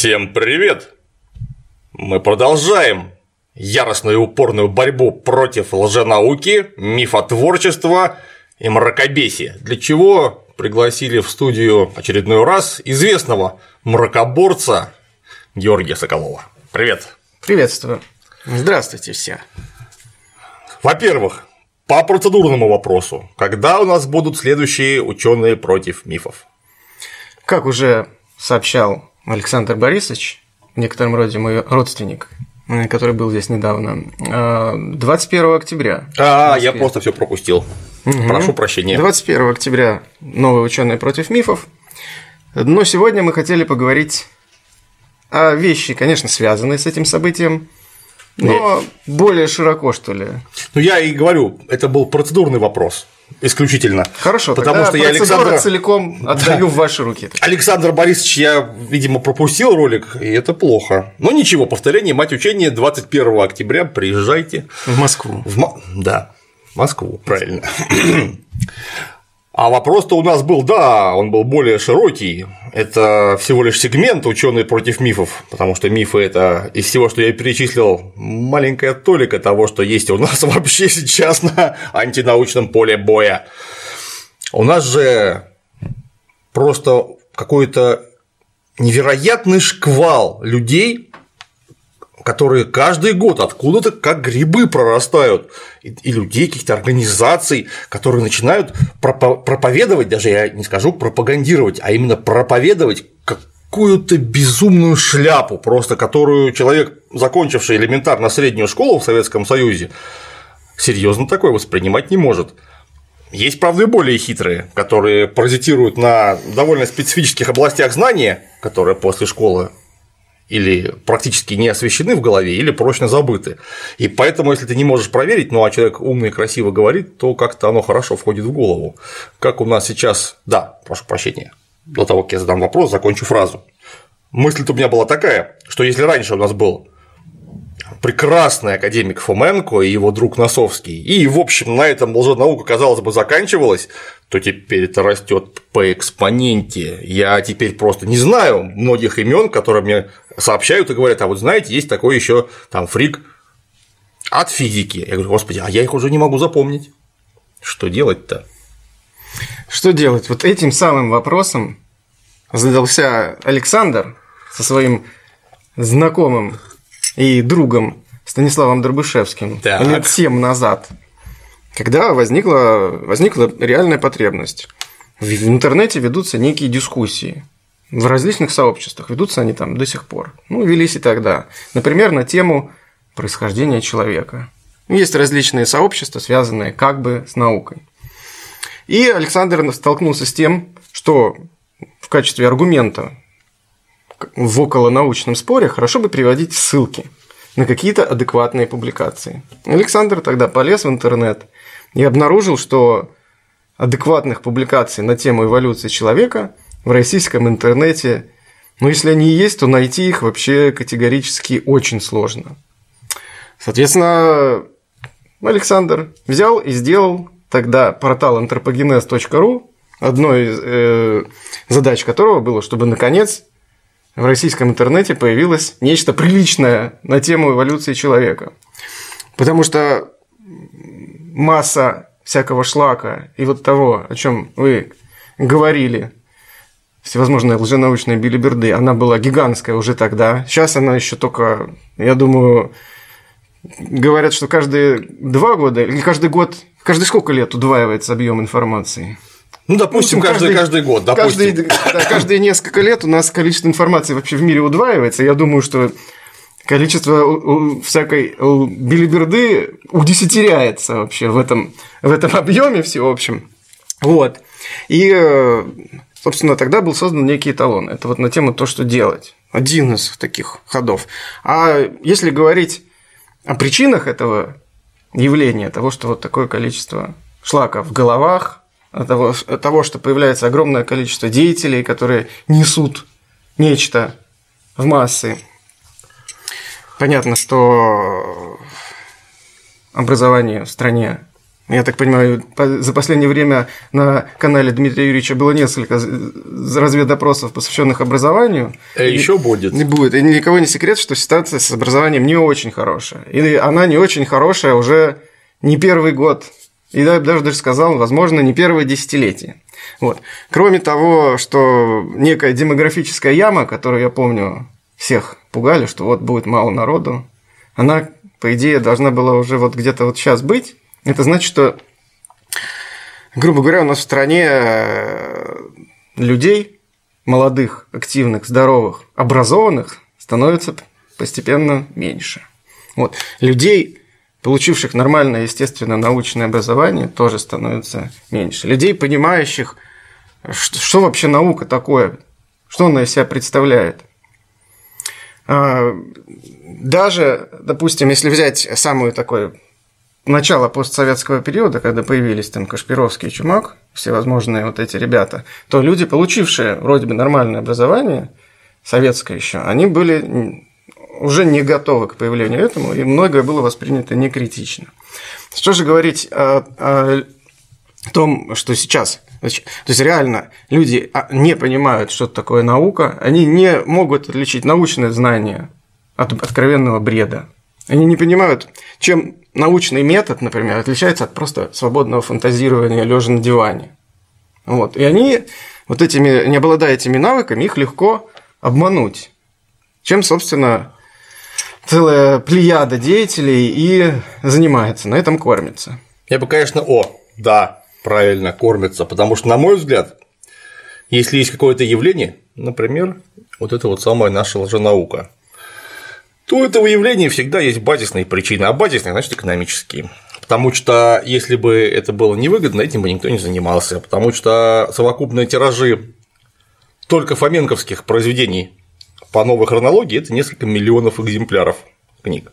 Всем привет! Мы продолжаем яростную и упорную борьбу против лженауки, мифотворчества и мракобесия, для чего пригласили в студию очередной раз известного мракоборца Георгия Соколова. Привет! Приветствую! Здравствуйте все! Во-первых, по процедурному вопросу, когда у нас будут следующие ученые против мифов? Как уже сообщал Александр Борисович, в некотором роде мой родственник, э, который был здесь недавно, 21 э, октября. А, я просто все пропустил. Угу. Прошу прощения. 21 октября новые ученые против мифов. Но сегодня мы хотели поговорить о вещи, конечно, связанные с этим событием, но Нет. более широко, что ли. Ну, я и говорю, это был процедурный вопрос исключительно. Хорошо, потому что я Александра целиком отдаю да. в ваши руки. Александр Борисович, я, видимо, пропустил ролик, и это плохо. Но ничего, повторение мать учения 21 октября, приезжайте. В Москву. В... Да, в Москву, правильно. А вопрос-то у нас был, да, он был более широкий. Это всего лишь сегмент ученые против мифов, потому что мифы это из всего, что я перечислил, маленькая толика того, что есть у нас вообще сейчас на антинаучном поле боя. У нас же просто какой-то невероятный шквал людей, которые каждый год откуда-то как грибы прорастают, и людей, каких-то организаций, которые начинают проповедовать, даже я не скажу пропагандировать, а именно проповедовать какую-то безумную шляпу, просто которую человек, закончивший элементарно среднюю школу в Советском Союзе, серьезно такое воспринимать не может. Есть, правда, и более хитрые, которые паразитируют на довольно специфических областях знания, которые после школы или практически не освещены в голове, или прочно забыты. И поэтому, если ты не можешь проверить, ну а человек умный и красиво говорит, то как-то оно хорошо входит в голову. Как у нас сейчас. Да, прошу прощения. До того, как я задам вопрос, закончу фразу. Мысль у меня была такая, что если раньше у нас был прекрасный академик Фоменко и его друг Носовский, и, в общем, на этом лженаука, казалось бы, заканчивалась, то теперь это растет по экспоненте. Я теперь просто не знаю многих имен, которые мне сообщают и говорят, а вот знаете, есть такой еще там фрик от физики. Я говорю, господи, а я их уже не могу запомнить. Что делать-то? Что делать? Вот этим самым вопросом задался Александр со своим знакомым и другом Станиславом Дробышевским так. лет семь назад, когда возникла, возникла реальная потребность. В интернете ведутся некие дискуссии в различных сообществах, ведутся они там до сих пор. Ну, велись и тогда. Например, на тему происхождения человека. Есть различные сообщества, связанные как бы с наукой. И Александр столкнулся с тем, что в качестве аргумента в околонаучном споре хорошо бы приводить ссылки на какие-то адекватные публикации. Александр тогда полез в интернет и обнаружил, что адекватных публикаций на тему эволюции человека в российском интернете, ну, если они есть, то найти их вообще категорически очень сложно. Соответственно, Александр взял и сделал тогда портал anthropogenes.ru, одной из э, задач которого было, чтобы наконец в российском интернете появилось нечто приличное на тему эволюции человека. Потому что масса всякого шлака и вот того, о чем вы говорили, всевозможные лженаучные билиберды, она была гигантская уже тогда. Сейчас она еще только, я думаю, говорят, что каждые два года или каждый год, каждый сколько лет удваивается объем информации. Ну, допустим, ну, каждый, каждый, год. Допустим. Каждый, да, каждые несколько лет у нас количество информации вообще в мире удваивается. Я думаю, что количество всякой билиберды удесятеряется вообще в этом, в этом объеме всеобщем. Вот. И, э, собственно, тогда был создан некий эталон. Это вот на тему то, что делать. Один из таких ходов. А если говорить о причинах этого явления, того, что вот такое количество шлака в головах, того, того, что появляется огромное количество деятелей, которые несут нечто в массы. Понятно, что образование в стране Я так понимаю, за последнее время на канале Дмитрия Юрьевича было несколько разведопросов, посвященных образованию. А и еще будет. Не будет. И никого не секрет, что ситуация с образованием не очень хорошая. И она не очень хорошая уже не первый год. И я даже, даже сказал, возможно, не первое десятилетие. Вот. Кроме того, что некая демографическая яма, которую я помню, всех пугали, что вот будет мало народу, она, по идее, должна была уже вот где-то вот сейчас быть, это значит, что, грубо говоря, у нас в стране э, людей, молодых, активных, здоровых, образованных становится постепенно меньше. Вот. Людей, получивших нормальное, естественно, научное образование, тоже становится меньше. Людей, понимающих, что, что вообще наука такое, что она из себя представляет. А, даже, допустим, если взять самую такой начала постсоветского периода, когда появились там Кашпировский и Чумак, всевозможные вот эти ребята, то люди, получившие вроде бы нормальное образование, советское еще, они были уже не готовы к появлению этому, и многое было воспринято некритично. Что же говорить о, о том, что сейчас то есть реально люди а, не понимают, что такое наука, они не могут отличить научное знание от откровенного бреда. Они не понимают, чем научный метод, например, отличается от просто свободного фантазирования лежа на диване. Вот. И они, вот этими, не обладая этими навыками, их легко обмануть. Чем, собственно, целая плеяда деятелей и занимается, на этом кормится. Я бы, конечно, о, да, правильно, кормится, потому что, на мой взгляд, если есть какое-то явление, например, вот это вот самая наша лженаука, то этого явления всегда есть базисные причины, а базисные значит экономические. Потому что если бы это было невыгодно, этим бы никто не занимался. Потому что совокупные тиражи только фоменковских произведений по новой хронологии это несколько миллионов экземпляров книг.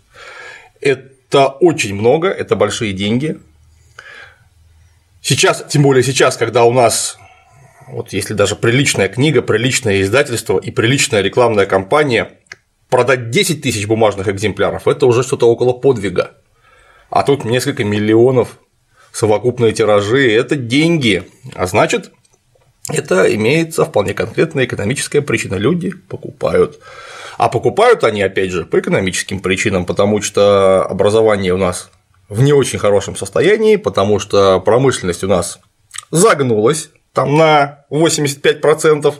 Это очень много, это большие деньги. Сейчас, тем более сейчас, когда у нас вот если даже приличная книга, приличное издательство и приличная рекламная кампания продать 10 тысяч бумажных экземпляров – это уже что-то около подвига. А тут несколько миллионов совокупные тиражи – это деньги. А значит, это имеется вполне конкретная экономическая причина. Люди покупают. А покупают они, опять же, по экономическим причинам, потому что образование у нас в не очень хорошем состоянии, потому что промышленность у нас загнулась там на 85%,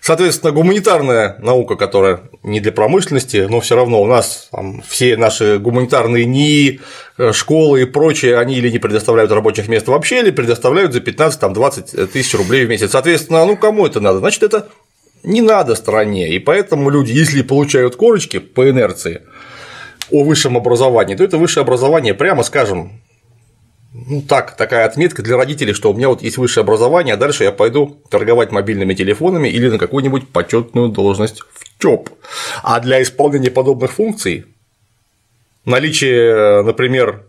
Соответственно, гуманитарная наука, которая не для промышленности, но все равно у нас там, все наши гуманитарные НИИ, э, школы и прочее, они или не предоставляют рабочих мест вообще, или предоставляют за 15-20 тысяч рублей в месяц. Соответственно, ну кому это надо? Значит, это не надо стране. И поэтому люди, если получают корочки по инерции о высшем образовании, то это высшее образование, прямо скажем, ну так, такая отметка для родителей, что у меня вот есть высшее образование, а дальше я пойду торговать мобильными телефонами или на какую-нибудь почетную должность в ЧОП. А для исполнения подобных функций наличие, например,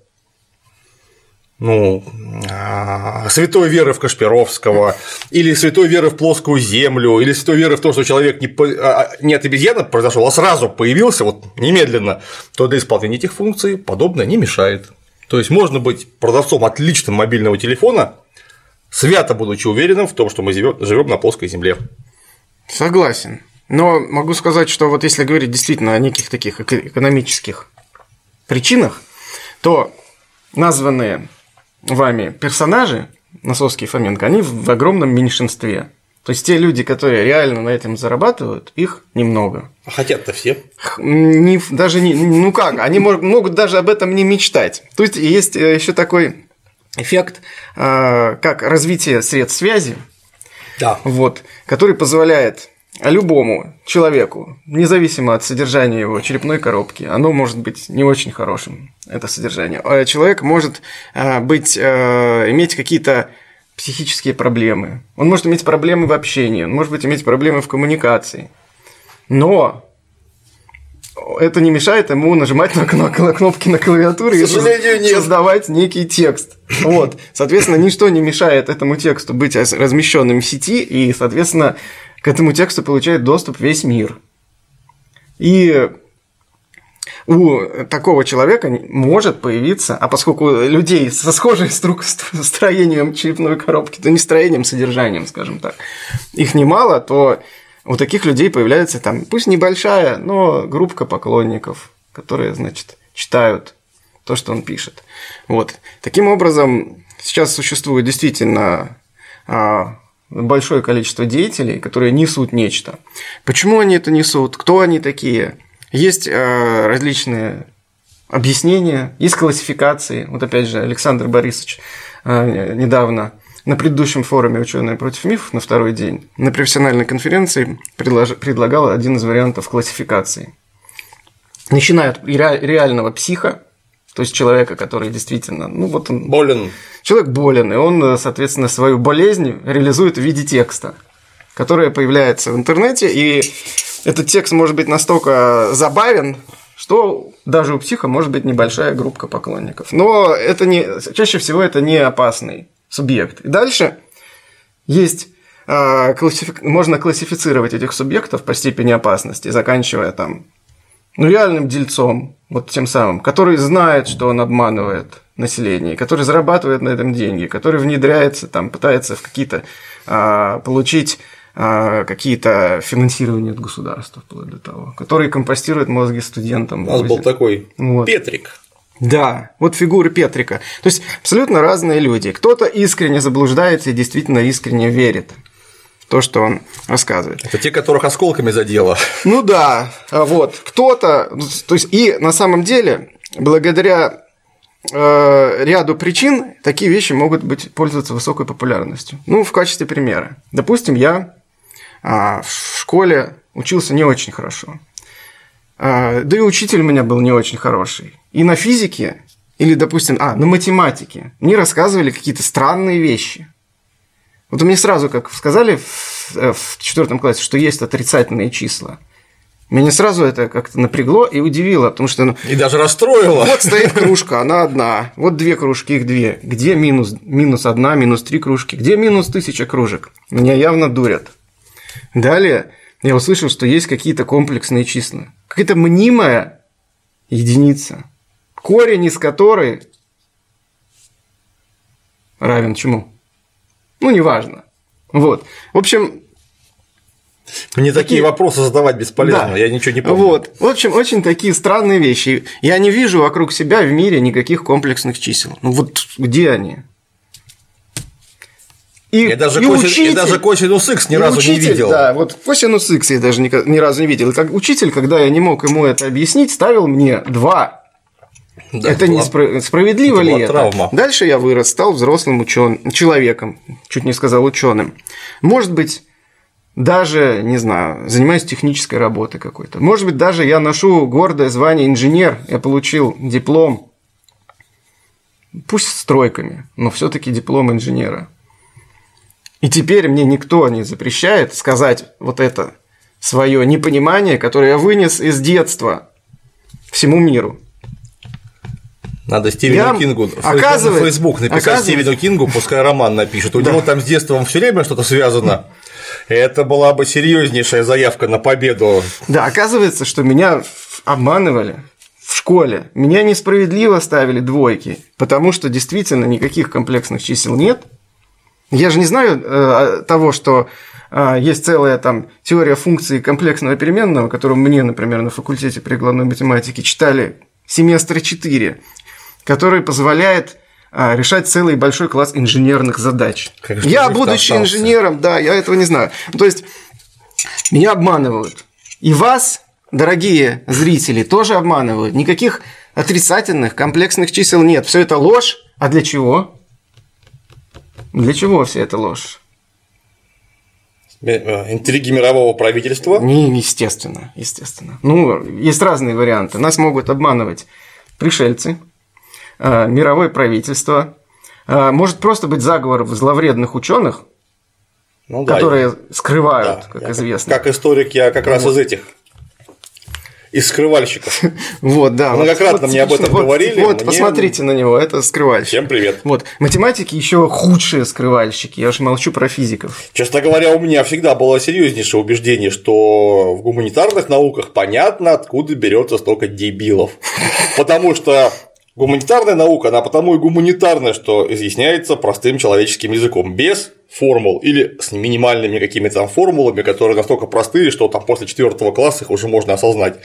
ну, а, святой веры в Кашпировского, или святой веры в плоскую землю, или святой веры в то, что человек не, а, а, не от обезьяны произошел, а сразу появился, вот немедленно, то для исполнения этих функций подобное не мешает. То есть можно быть продавцом отличного мобильного телефона, свято будучи уверенным в том, что мы живем на плоской земле. Согласен. Но могу сказать, что вот если говорить действительно о неких таких экономических причинах, то названные вами персонажи, Носовский и Фоменко, они в огромном меньшинстве. То есть те люди, которые реально на этом зарабатывают, их немного. А хотят-то все. Не, даже не, ну как, они могут даже об этом не мечтать. То есть есть э, еще такой эффект, э, как развитие средств связи, да. вот, который позволяет любому человеку, независимо от содержания его черепной коробки, оно может быть не очень хорошим, это содержание. А человек может э, быть, иметь какие-то психические проблемы, он может иметь проблемы в общении, он может быть иметь проблемы в коммуникации. Но это не мешает ему нажимать на, кнопки на клавиатуре и создавать некий текст. Вот. Соответственно, ничто не мешает этому тексту быть размещенным в сети, и, соответственно, к этому тексту получает доступ весь мир. И у такого человека может появиться, а поскольку людей со схожей струк, строением черепной коробки, то не строением, содержанием, скажем так, их немало, то у таких людей появляется там, пусть небольшая, но группка поклонников, которые, значит, читают то, что он пишет. Вот. Таким образом, сейчас существует действительно а, большое количество деятелей, которые несут нечто. Почему они это несут? Кто они такие? Есть а, различные объяснения, есть классификации. Вот опять же, Александр Борисович а, недавно на предыдущем форуме «Ученые против мифов» на второй день на профессиональной конференции предлож... предлагал один из вариантов классификации. Начиная от реального психа, то есть человека, который действительно, ну вот он... Болен. Человек болен, и он, соответственно, свою болезнь реализует в виде текста, который появляется в интернете, и этот текст может быть настолько забавен, что даже у психа может быть небольшая группа поклонников. Но это не, чаще всего это не опасный субъект. И дальше есть а, классифик... можно классифицировать этих субъектов по степени опасности, заканчивая там ну, реальным дельцом, вот тем самым, который знает, что он обманывает население, который зарабатывает на этом деньги, который внедряется, там, пытается в какие-то а, получить какие-то финансирования от государства, вплоть до того, который компостирует мозги студентам. У нас был такой вот. Петрик. Да, вот фигуры Петрика. То есть абсолютно разные люди. Кто-то искренне заблуждается и действительно искренне верит то, что он рассказывает. Это те, которых осколками задело. Ну да, а вот. Кто-то, то есть и на самом деле, благодаря э, ряду причин такие вещи могут быть пользоваться высокой популярностью. Ну, в качестве примера. Допустим, я э, в школе учился не очень хорошо. Э, да и учитель у меня был не очень хороший. И на физике, или, допустим, а, на математике мне рассказывали какие-то странные вещи. Вот мне сразу, как сказали в, э, в четвертом классе, что есть отрицательные числа. Меня сразу это как-то напрягло и удивило, потому что... Ну, и даже расстроило. Вот стоит кружка, она одна. Вот две кружки, их две. Где минус, минус одна, минус три кружки? Где минус тысяча кружек? Меня явно дурят. Далее я услышал, что есть какие-то комплексные числа. Какая-то мнимая единица, корень из которой равен чему? Ну, неважно. Вот. В общем, мне такие, такие вопросы задавать бесполезно, да. я ничего не помню. Вот. В общем, очень такие странные вещи. Я не вижу вокруг себя в мире никаких комплексных чисел. Ну вот где они? И, я, даже и косин, учитель, я даже косинус х ни разу учитель, не видел. Да, вот косинус х я даже ни, ни разу не видел. И как учитель, когда я не мог ему это объяснить, ставил мне два да, это была, не справедливо это ли это? Травма. Дальше я вырос, стал взрослым ученым, человеком, чуть не сказал ученым. Может быть, даже, не знаю, занимаюсь технической работой какой-то. Может быть, даже я ношу гордое звание инженер, я получил диплом, пусть с тройками, но все-таки диплом инженера. И теперь мне никто не запрещает сказать вот это свое непонимание, которое я вынес из детства всему миру. Надо Стивену я... Кингу оказывается, Facebook написать Стивену Кингу, пускай роман напишет. У да. него там с детством все время что-то связано. Это была бы серьезнейшая заявка на победу. Да, оказывается, что меня обманывали в школе. Меня несправедливо ставили двойки, потому что действительно никаких комплексных чисел нет. Я же не знаю э, того, что э, есть целая там теория функции комплексного переменного, которую мне, например, на факультете прикладной математики читали семестра 4 который позволяет а, решать целый большой класс инженерных задач. Как я, будучи остался. инженером, да, я этого не знаю. То есть меня обманывают. И вас, дорогие зрители, тоже обманывают. Никаких отрицательных, комплексных чисел нет. Все это ложь. А для чего? Для чего вся эта ложь? Э, интриги мирового правительства? Не, естественно, естественно. Ну, есть разные варианты. Нас могут обманывать пришельцы, Э, мировое правительство, э, может просто быть заговор зловредных ученых, ну, да, которые скрывают, да, как я, известно. Как историк, я как раз вот. из этих из скрывальщиков. Вот, да. Многократно мне об этом говорили. Вот, посмотрите на него, это скрывальщик. Всем привет. Вот, математики еще худшие скрывальщики, я уж молчу про физиков. Честно говоря, у меня всегда было серьезнейшее убеждение, что в гуманитарных науках понятно, откуда берется столько дебилов. Потому что Гуманитарная наука, она потому и гуманитарная, что изъясняется простым человеческим языком, без формул или с минимальными какими-то там формулами, которые настолько простые, что там после четвертого класса их уже можно осознать.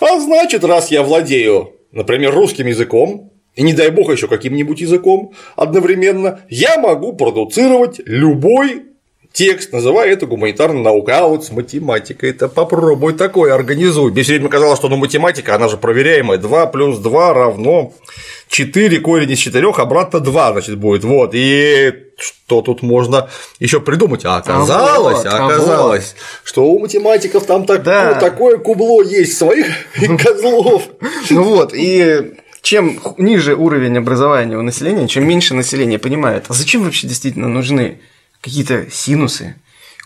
А значит, раз я владею, например, русским языком, и не дай бог еще каким-нибудь языком одновременно, я могу продуцировать любой текст, называя это гуманитарной наукой. А вот с математикой это попробуй такое организуй. Мне все время казалось, что ну, математика, она же проверяемая. 2 плюс 2 равно 4, корень из 4, обратно 2, значит, будет. Вот. И что тут можно еще придумать? А оказалось, а вот, оказалось, а вот. что у математиков там так, да. ну, такое кубло есть своих козлов. Ну вот, и чем ниже уровень образования у населения, чем меньше население понимает, а зачем вообще действительно нужны какие-то синусы,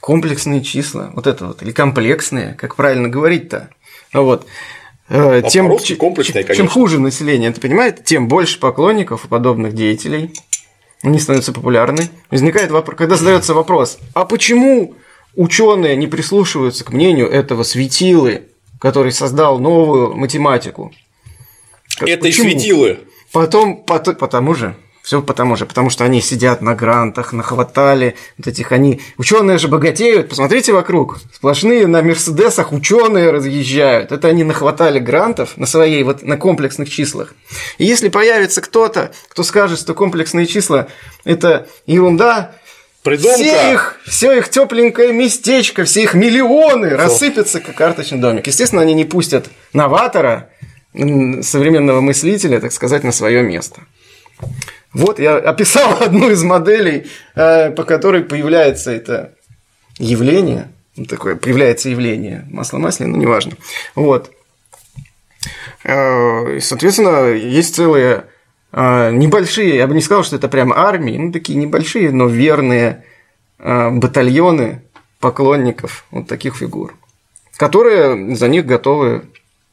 комплексные числа, вот это вот, или комплексные, как правильно говорить-то. Ну вот. Э, тем, комплексные, чем хуже население это понимает, тем больше поклонников и подобных деятелей. Они становятся популярны. Возникает вопрос, когда задается вопрос, а почему ученые не прислушиваются к мнению этого светилы, который создал новую математику? Это почему? светилы. Потом, потому же, все потому же, потому что они сидят на грантах, нахватали вот этих они. Ученые же богатеют. Посмотрите вокруг. Сплошные на Мерседесах ученые разъезжают. Это они нахватали грантов на своей вот на комплексных числах. И если появится кто-то, кто скажет, что комплексные числа это ерунда, Придумка. Все их, все их тепленькое местечко, все их миллионы Фу. рассыпятся, как карточный домик. Естественно, они не пустят новатора, современного мыслителя, так сказать, на свое место. Вот я описал одну из моделей, э, по которой появляется это явление, такое появляется явление масло масляное, но неважно. Вот. Э, соответственно, есть целые э, небольшие, я бы не сказал, что это прям армии, ну такие небольшие, но верные батальоны поклонников вот таких фигур, которые за них готовы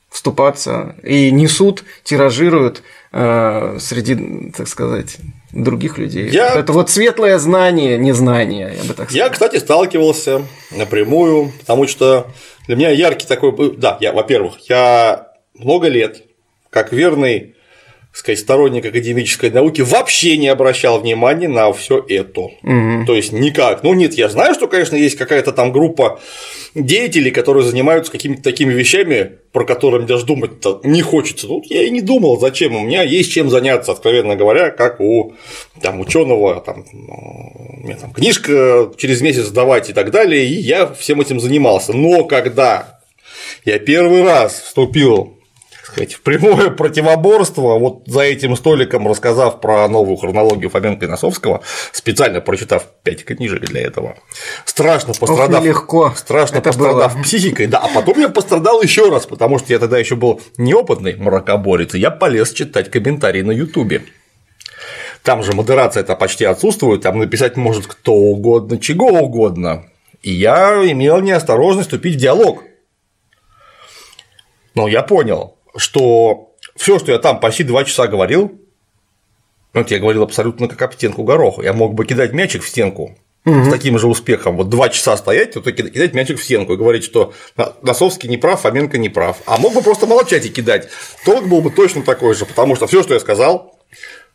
вступаться и несут, тиражируют э, среди, так сказать, других людей. Я... Это вот светлое знание, незнание, я бы так сказал. Я, кстати, сталкивался напрямую, потому что для меня яркий такой... Да, я, во-первых, я много лет, как верный сказать, сторонник академической науки вообще не обращал внимания на все это. Угу. То есть никак. Ну нет, я знаю, что, конечно, есть какая-то там группа деятелей, которые занимаются какими-то такими вещами, про которые даже думать не хочется. Ну, я и не думал, зачем. У меня есть чем заняться, откровенно говоря, как у там, ученого, там, у меня там книжка через месяц сдавать и так далее, и я всем этим занимался. Но когда я первый раз вступил сказать, в прямое противоборство, вот за этим столиком рассказав про новую хронологию Фоменко и Носовского, специально прочитав пять книжек для этого, страшно пострадав, Ох, легко. страшно Это пострадав было. психикой, да, а потом я пострадал еще раз, потому что я тогда еще был неопытный мракоборец, и я полез читать комментарии на Ютубе. Там же модерация это почти отсутствует, там написать может кто угодно, чего угодно. И я имел неосторожность вступить в диалог. Но я понял, что все, что я там почти два часа говорил, вот я говорил абсолютно как об стенку гороха. Я мог бы кидать мячик в стенку угу. с таким же успехом. Вот два часа стоять, вот кидать мячик в стенку и говорить, что Носовский не прав, Фоменко не прав. А мог бы просто молчать и кидать. Толк был бы точно такой же, потому что все, что я сказал,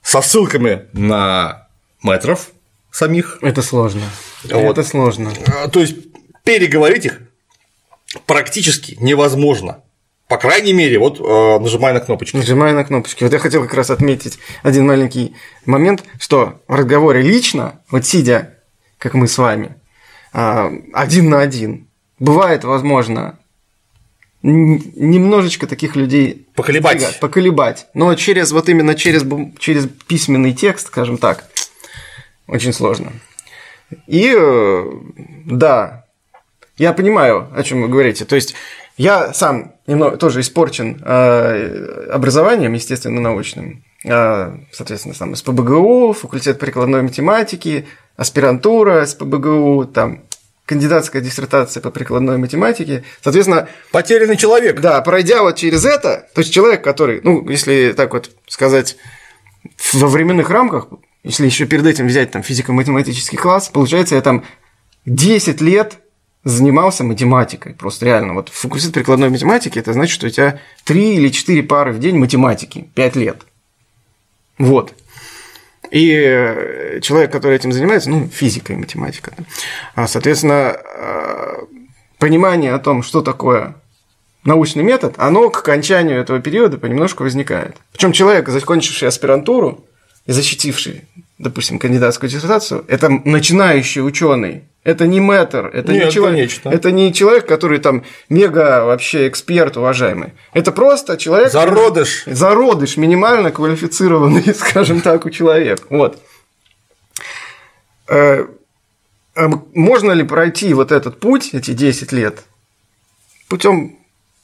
со ссылками на метров самих. Это сложно. Вот. Это сложно. А, то есть переговорить их практически невозможно. По крайней мере, вот э, нажимая на кнопочки. Нажимая на кнопочки. Вот я хотел как раз отметить один маленький момент, что в разговоре лично, вот сидя, как мы с вами, э, один на один, бывает, возможно, немножечко таких людей поколебать. поколебать. Но через вот именно через, через письменный текст, скажем так, очень сложно. И э, да, я понимаю, о чем вы говорите. То есть я сам немного тоже испорчен э, образованием, естественно, научным. Э, соответственно, там СПБГУ, факультет прикладной математики, аспирантура СПБГУ, там кандидатская диссертация по прикладной математике. Соответственно... Потерянный человек. Да, пройдя вот через это, то есть человек, который, ну, если так вот сказать, во временных рамках, если еще перед этим взять там физико-математический класс, получается, я там 10 лет занимался математикой. Просто реально. Вот факультет прикладной математики, это значит, что у тебя 3 или 4 пары в день математики, 5 лет. Вот. И э, человек, который этим занимается, ну, физика и математика. А, соответственно, э, понимание о том, что такое научный метод, оно к окончанию этого периода понемножку возникает. Причем человек, закончивший аспирантуру и защитивший, допустим, кандидатскую диссертацию, это начинающий ученый. Это не мэтр, это, Нет, не человек, конечно. это не человек, который там мега вообще эксперт уважаемый. Это просто человек... Зародыш. Зародыш, минимально квалифицированный, скажем так, у человека. Вот. Э, а можно ли пройти вот этот путь, эти 10 лет, путем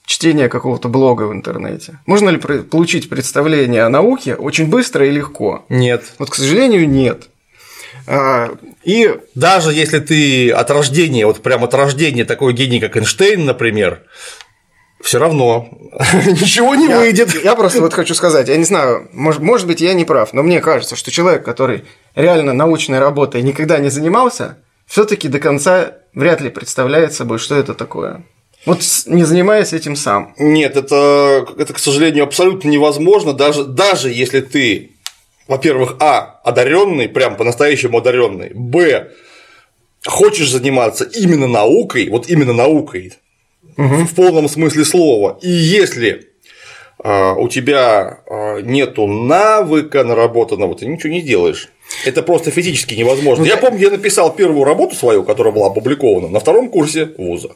чтения какого-то блога в интернете? Можно ли получить представление о науке очень быстро и легко? Нет. Вот, к сожалению, нет. А, и даже если ты от рождения, вот прям от рождения такой гений, как Эйнштейн, например, все равно ничего не я, выйдет. Я просто вот хочу сказать, я не знаю, может, может быть, я не прав, но мне кажется, что человек, который реально научной работой никогда не занимался, все-таки до конца вряд ли представляет собой, что это такое. Вот не занимаясь этим сам. Нет, это, это, к сожалению, абсолютно невозможно, даже, даже если ты во-первых, а, одаренный, прям по-настоящему одаренный, б, хочешь заниматься именно наукой, вот именно наукой, угу. в полном смысле слова, и если а, у тебя а, нету навыка наработанного, ты ничего не сделаешь. Это просто физически невозможно. Ну, я помню, я написал первую работу свою, которая была опубликована на втором курсе вуза.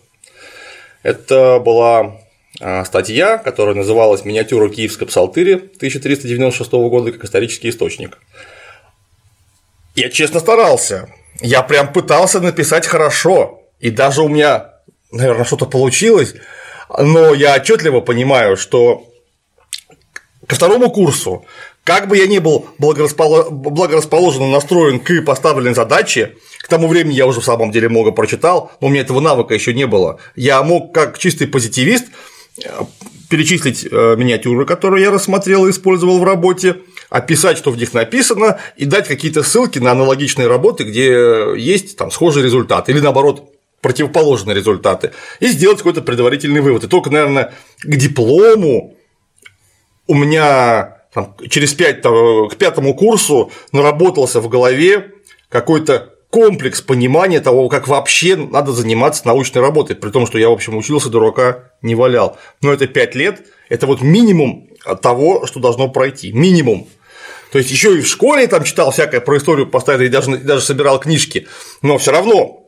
Это была а, статья, которая называлась «Миниатюра Киевской псалтыри» 1396 года как исторический источник. Я честно старался. Я прям пытался написать хорошо. И даже у меня, наверное, что-то получилось. Но я отчетливо понимаю, что ко второму курсу, как бы я ни был благорасположенно настроен к поставленной задаче, к тому времени я уже в самом деле много прочитал, но у меня этого навыка еще не было. Я мог как чистый позитивист перечислить э, миниатюры, которые я рассмотрел и использовал в работе, описать, что в них написано, и дать какие-то ссылки на аналогичные работы, где есть там схожий результат, или наоборот противоположные результаты, и сделать какой-то предварительный вывод. И только, наверное, к диплому у меня там, через 5, там, к пятому курсу наработался в голове какой-то комплекс понимания того, как вообще надо заниматься научной работой, при том, что я, в общем, учился, дурака не валял. Но это 5 лет, это вот минимум того, что должно пройти, минимум. То есть еще и в школе там читал всякое про историю поставить и даже, даже собирал книжки, но все равно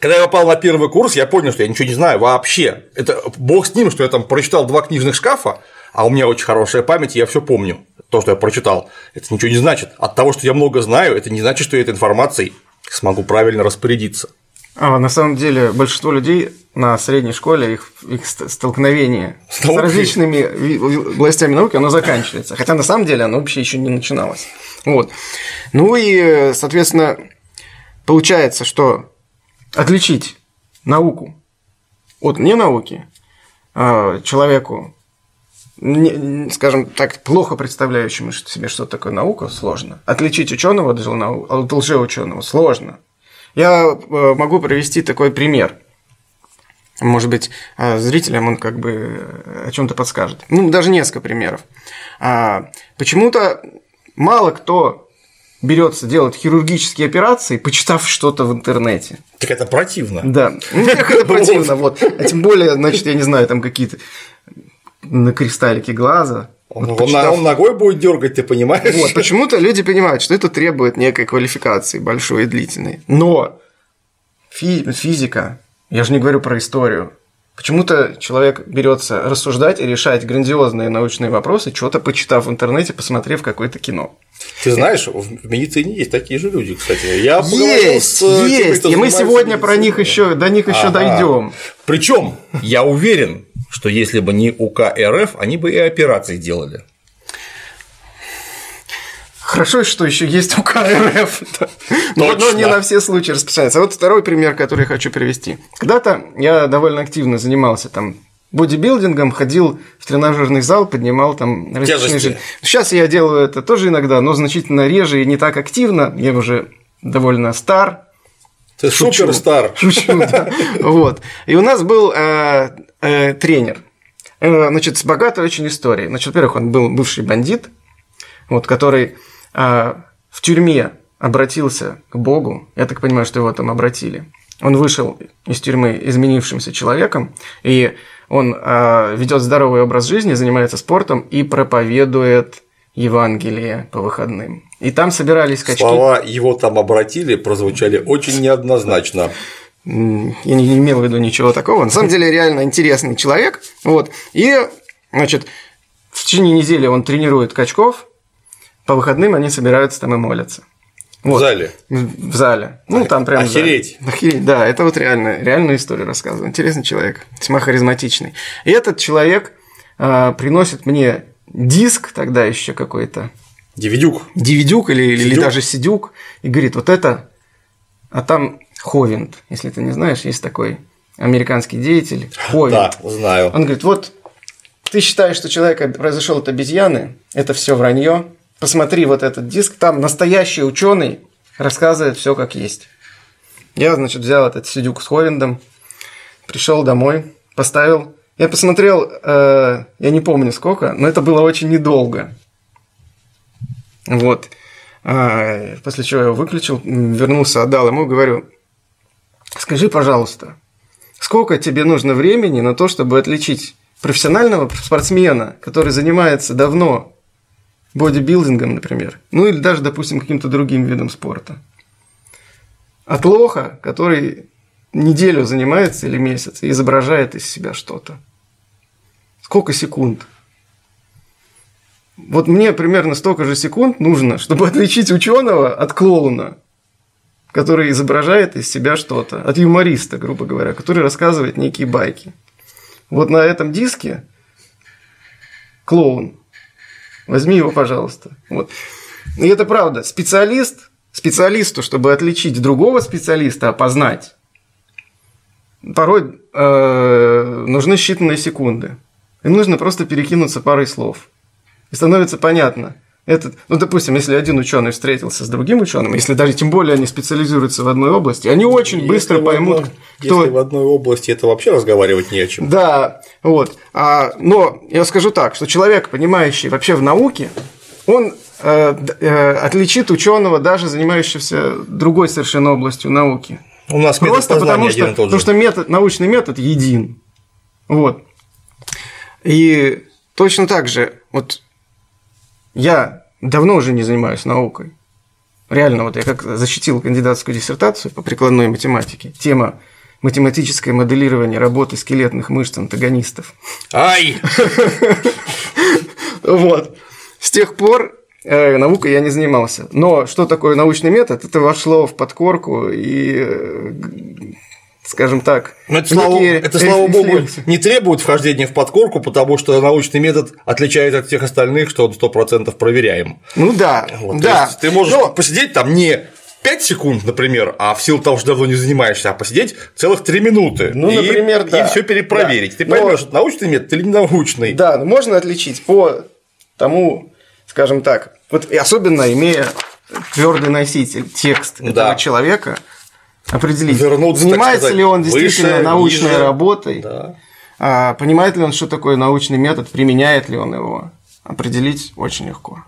когда я попал на первый курс, я понял, что я ничего не знаю вообще. Это бог с ним, что я там прочитал два книжных шкафа, а у меня очень хорошая память, я все помню то, что я прочитал, это ничего не значит. От того, что я много знаю, это не значит, что я этой информацией смогу правильно распорядиться. А, на самом деле большинство людей на средней школе их, их столкновение с, с различными властями науки оно заканчивается. Хотя на самом деле оно вообще еще не начиналось. Вот. Ну и, соответственно, получается, что отличить науку от ненауки а, человеку не, скажем так, плохо представляющему себе, что такое наука, сложно. Отличить ученого от лжеученого сложно. Я э, могу привести такой пример. Может быть, э, зрителям он как бы э, о чем-то подскажет. Ну, даже несколько примеров. А, почему-то мало кто берется делать хирургические операции, почитав что-то в интернете. Так это противно. Да. Ну, это противно, вот. А тем более, значит, я не знаю, там какие-то на кристаллике глаза. Он, вот почитав... он ногой будет дергать, ты понимаешь? Вот, почему-то люди понимают, что это требует некой квалификации большой и длительной. Но фи- физика, я же не говорю про историю, Почему-то человек берется рассуждать и решать грандиозные научные вопросы, что-то почитав в интернете, посмотрев какое-то кино. Ты знаешь, в медицине есть такие же люди, кстати. Я есть, с э, есть. Теми, и мы сегодня про них еще, до них еще ага. дойдем. Причем я уверен, что если бы не УК РФ, они бы и операции делали. Хорошо, что еще есть УК РФ. Но, но не на все случаи расписывается. А вот второй пример, который я хочу привести. Когда-то я довольно активно занимался там бодибилдингом, ходил в тренажерный зал, поднимал там различные... Сейчас я делаю это тоже иногда, но значительно реже и не так активно. Я уже довольно стар. Ты супер стар. Шучу, да. Вот. И у нас был э, э, тренер. Э, значит, с богатой очень историей. Значит, во-первых, он был бывший бандит, вот, который э, в тюрьме обратился к Богу. Я так понимаю, что его там обратили. Он вышел из тюрьмы изменившимся человеком, и он э, ведет здоровый образ жизни, занимается спортом и проповедует Евангелие по выходным. И там собирались качки. Слова его там обратили прозвучали очень неоднозначно. Я не имел в виду ничего такого. На самом деле, реально интересный человек. Вот. И, значит, в течение недели он тренирует качков, по выходным они собираются там и молятся. Вот. В зале? В зале. Ну, там прям Охереть. Охереть, да, это вот реально, реальную историю рассказываю. Интересный человек, весьма харизматичный. И этот человек а, приносит мне диск тогда еще какой-то. Дивидюк. Дивидюк или, или даже Сидюк. И говорит, вот это, а там Ховинд, если ты не знаешь, есть такой американский деятель. Ховинд. Да, знаю. Он говорит, вот ты считаешь, что человек произошел от обезьяны, это все вранье. Посмотри вот этот диск, там настоящий ученый рассказывает все как есть. Я, значит, взял этот сидюк с Ховиндом, пришел домой, поставил. Я посмотрел, э, я не помню сколько, но это было очень недолго. Вот. А, после чего я его выключил, вернулся, отдал ему, говорю, скажи, пожалуйста, сколько тебе нужно времени на то, чтобы отличить профессионального спортсмена, который занимается давно бодибилдингом, например, ну или даже, допустим, каким-то другим видом спорта, от лоха, который неделю занимается или месяц и изображает из себя что-то. Сколько секунд? Вот мне примерно столько же секунд нужно, чтобы отличить ученого от клоуна, который изображает из себя что-то, от юмориста, грубо говоря, который рассказывает некие байки. Вот на этом диске клоун. Возьми его, пожалуйста. Вот. И это правда. Специалист, специалисту, чтобы отличить другого специалиста, опознать, порой э, нужны считанные секунды. Им нужно просто перекинуться парой слов. И становится понятно. Этот, ну, допустим, если один ученый встретился с другим ученым, если даже тем более они специализируются в одной области, они очень если быстро поймут, одной, кто. Если в одной области это вообще разговаривать не о чем. Да, вот. А, но я скажу так, что человек, понимающий вообще в науке, он э, э, отличит ученого, даже занимающегося другой совершенно областью науки. У нас Просто потому что, потому что метод, научный метод един. Вот. И точно так же, вот я давно уже не занимаюсь наукой. Реально, вот я как защитил кандидатскую диссертацию по прикладной математике. Тема математическое моделирование работы скелетных мышц антагонистов. Ай! Вот. С тех пор э, наукой я не занимался. Но что такое научный метод? Это вошло в подкорку и э, скажем так. Но это, слава, это, слава богу, не требует вхождения в подкорку, потому что научный метод отличается от всех остальных, что он 100% проверяем. Ну да, вот, да. ты можешь Но... посидеть там не 5 секунд, например, а в силу того, что давно не занимаешься, а посидеть целых 3 минуты. Ну, и, например, да. И все перепроверить. Да. Ты поймешь, Но... научный метод или не научный. Да, но можно отличить по тому, скажем так, вот и особенно имея твердый носитель, текст да. этого человека, определить, Вернуться, занимается сказать, ли он действительно выше, научной ниже. работой, да. понимает ли он, что такое научный метод, применяет ли он его, определить очень легко.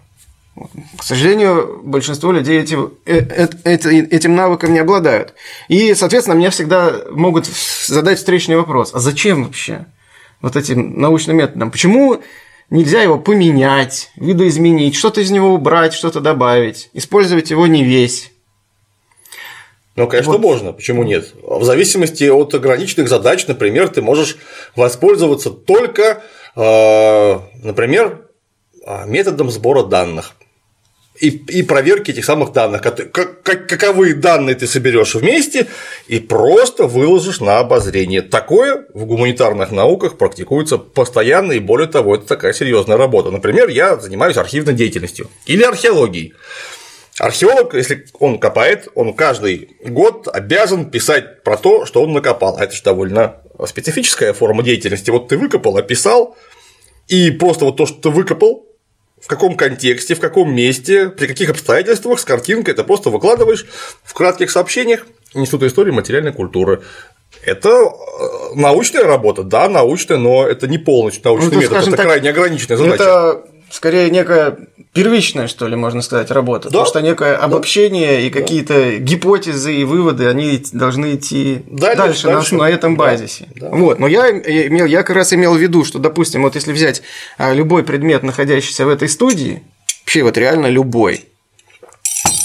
Вот. К сожалению, большинство людей этим, э, э, этим навыком не обладают. И, соответственно, мне всегда могут задать встречный вопрос, а зачем вообще вот этим научным методом? Почему нельзя его поменять, видоизменить, что-то из него убрать, что-то добавить, использовать его не весь? Ну, конечно, вот. можно, почему нет? В зависимости от ограниченных задач, например, ты можешь воспользоваться только, э, например, методом сбора данных. и, и проверки этих самых данных. Как, как, каковы данные ты соберешь вместе и просто выложишь на обозрение. Такое в гуманитарных науках практикуется постоянно, и более того, это такая серьезная работа. Например, я занимаюсь архивной деятельностью или археологией. Археолог, если он копает, он каждый год обязан писать про то, что он накопал. А это же довольно специфическая форма деятельности. Вот ты выкопал, описал, и просто вот то, что ты выкопал, в каком контексте, в каком месте, при каких обстоятельствах с картинкой это просто выкладываешь в кратких сообщениях Института истории материальной культуры. Это э, научная работа, да, научная, но это не полностью научный ну, метод, это так, крайне ограниченная задача. Это скорее некая первичная, что ли, можно сказать, работа. Да. Потому что некое обобщение да. и какие-то гипотезы и выводы, они должны идти дальше, дальше, дальше. На, на этом базисе. Да. Вот. Но я, имел, я как раз имел в виду, что, допустим, вот если взять а, любой предмет, находящийся в этой студии, вообще вот реально любой.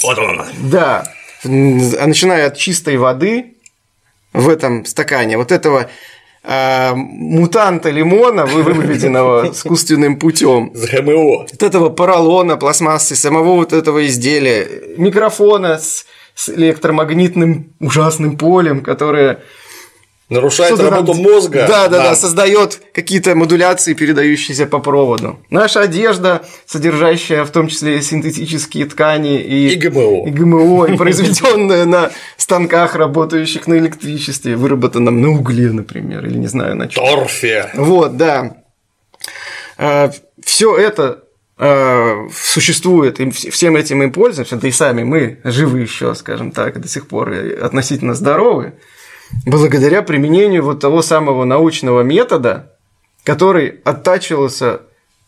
Вот он. Да. Начиная от чистой воды в этом стакане, вот этого э, мутанта лимона, выведенного искусственным путем. С ГМО. Вот этого поролона, пластмассы, самого вот этого изделия, микрофона с, с электромагнитным ужасным полем, которое Нарушает работу там... мозга. Да, да, да, да создает какие-то модуляции, передающиеся по проводу. Наша одежда, содержащая в том числе синтетические ткани и, и ГМО, и, ГМО, и произведенная на станках, работающих на электричестве, выработанном на угле, например, или не знаю на чем. Торфе. Вот, да. А, Все это а, существует, и всем этим мы пользуемся, да и сами мы живы еще, скажем так, до сих пор относительно здоровы благодаря применению вот того самого научного метода, который оттачивался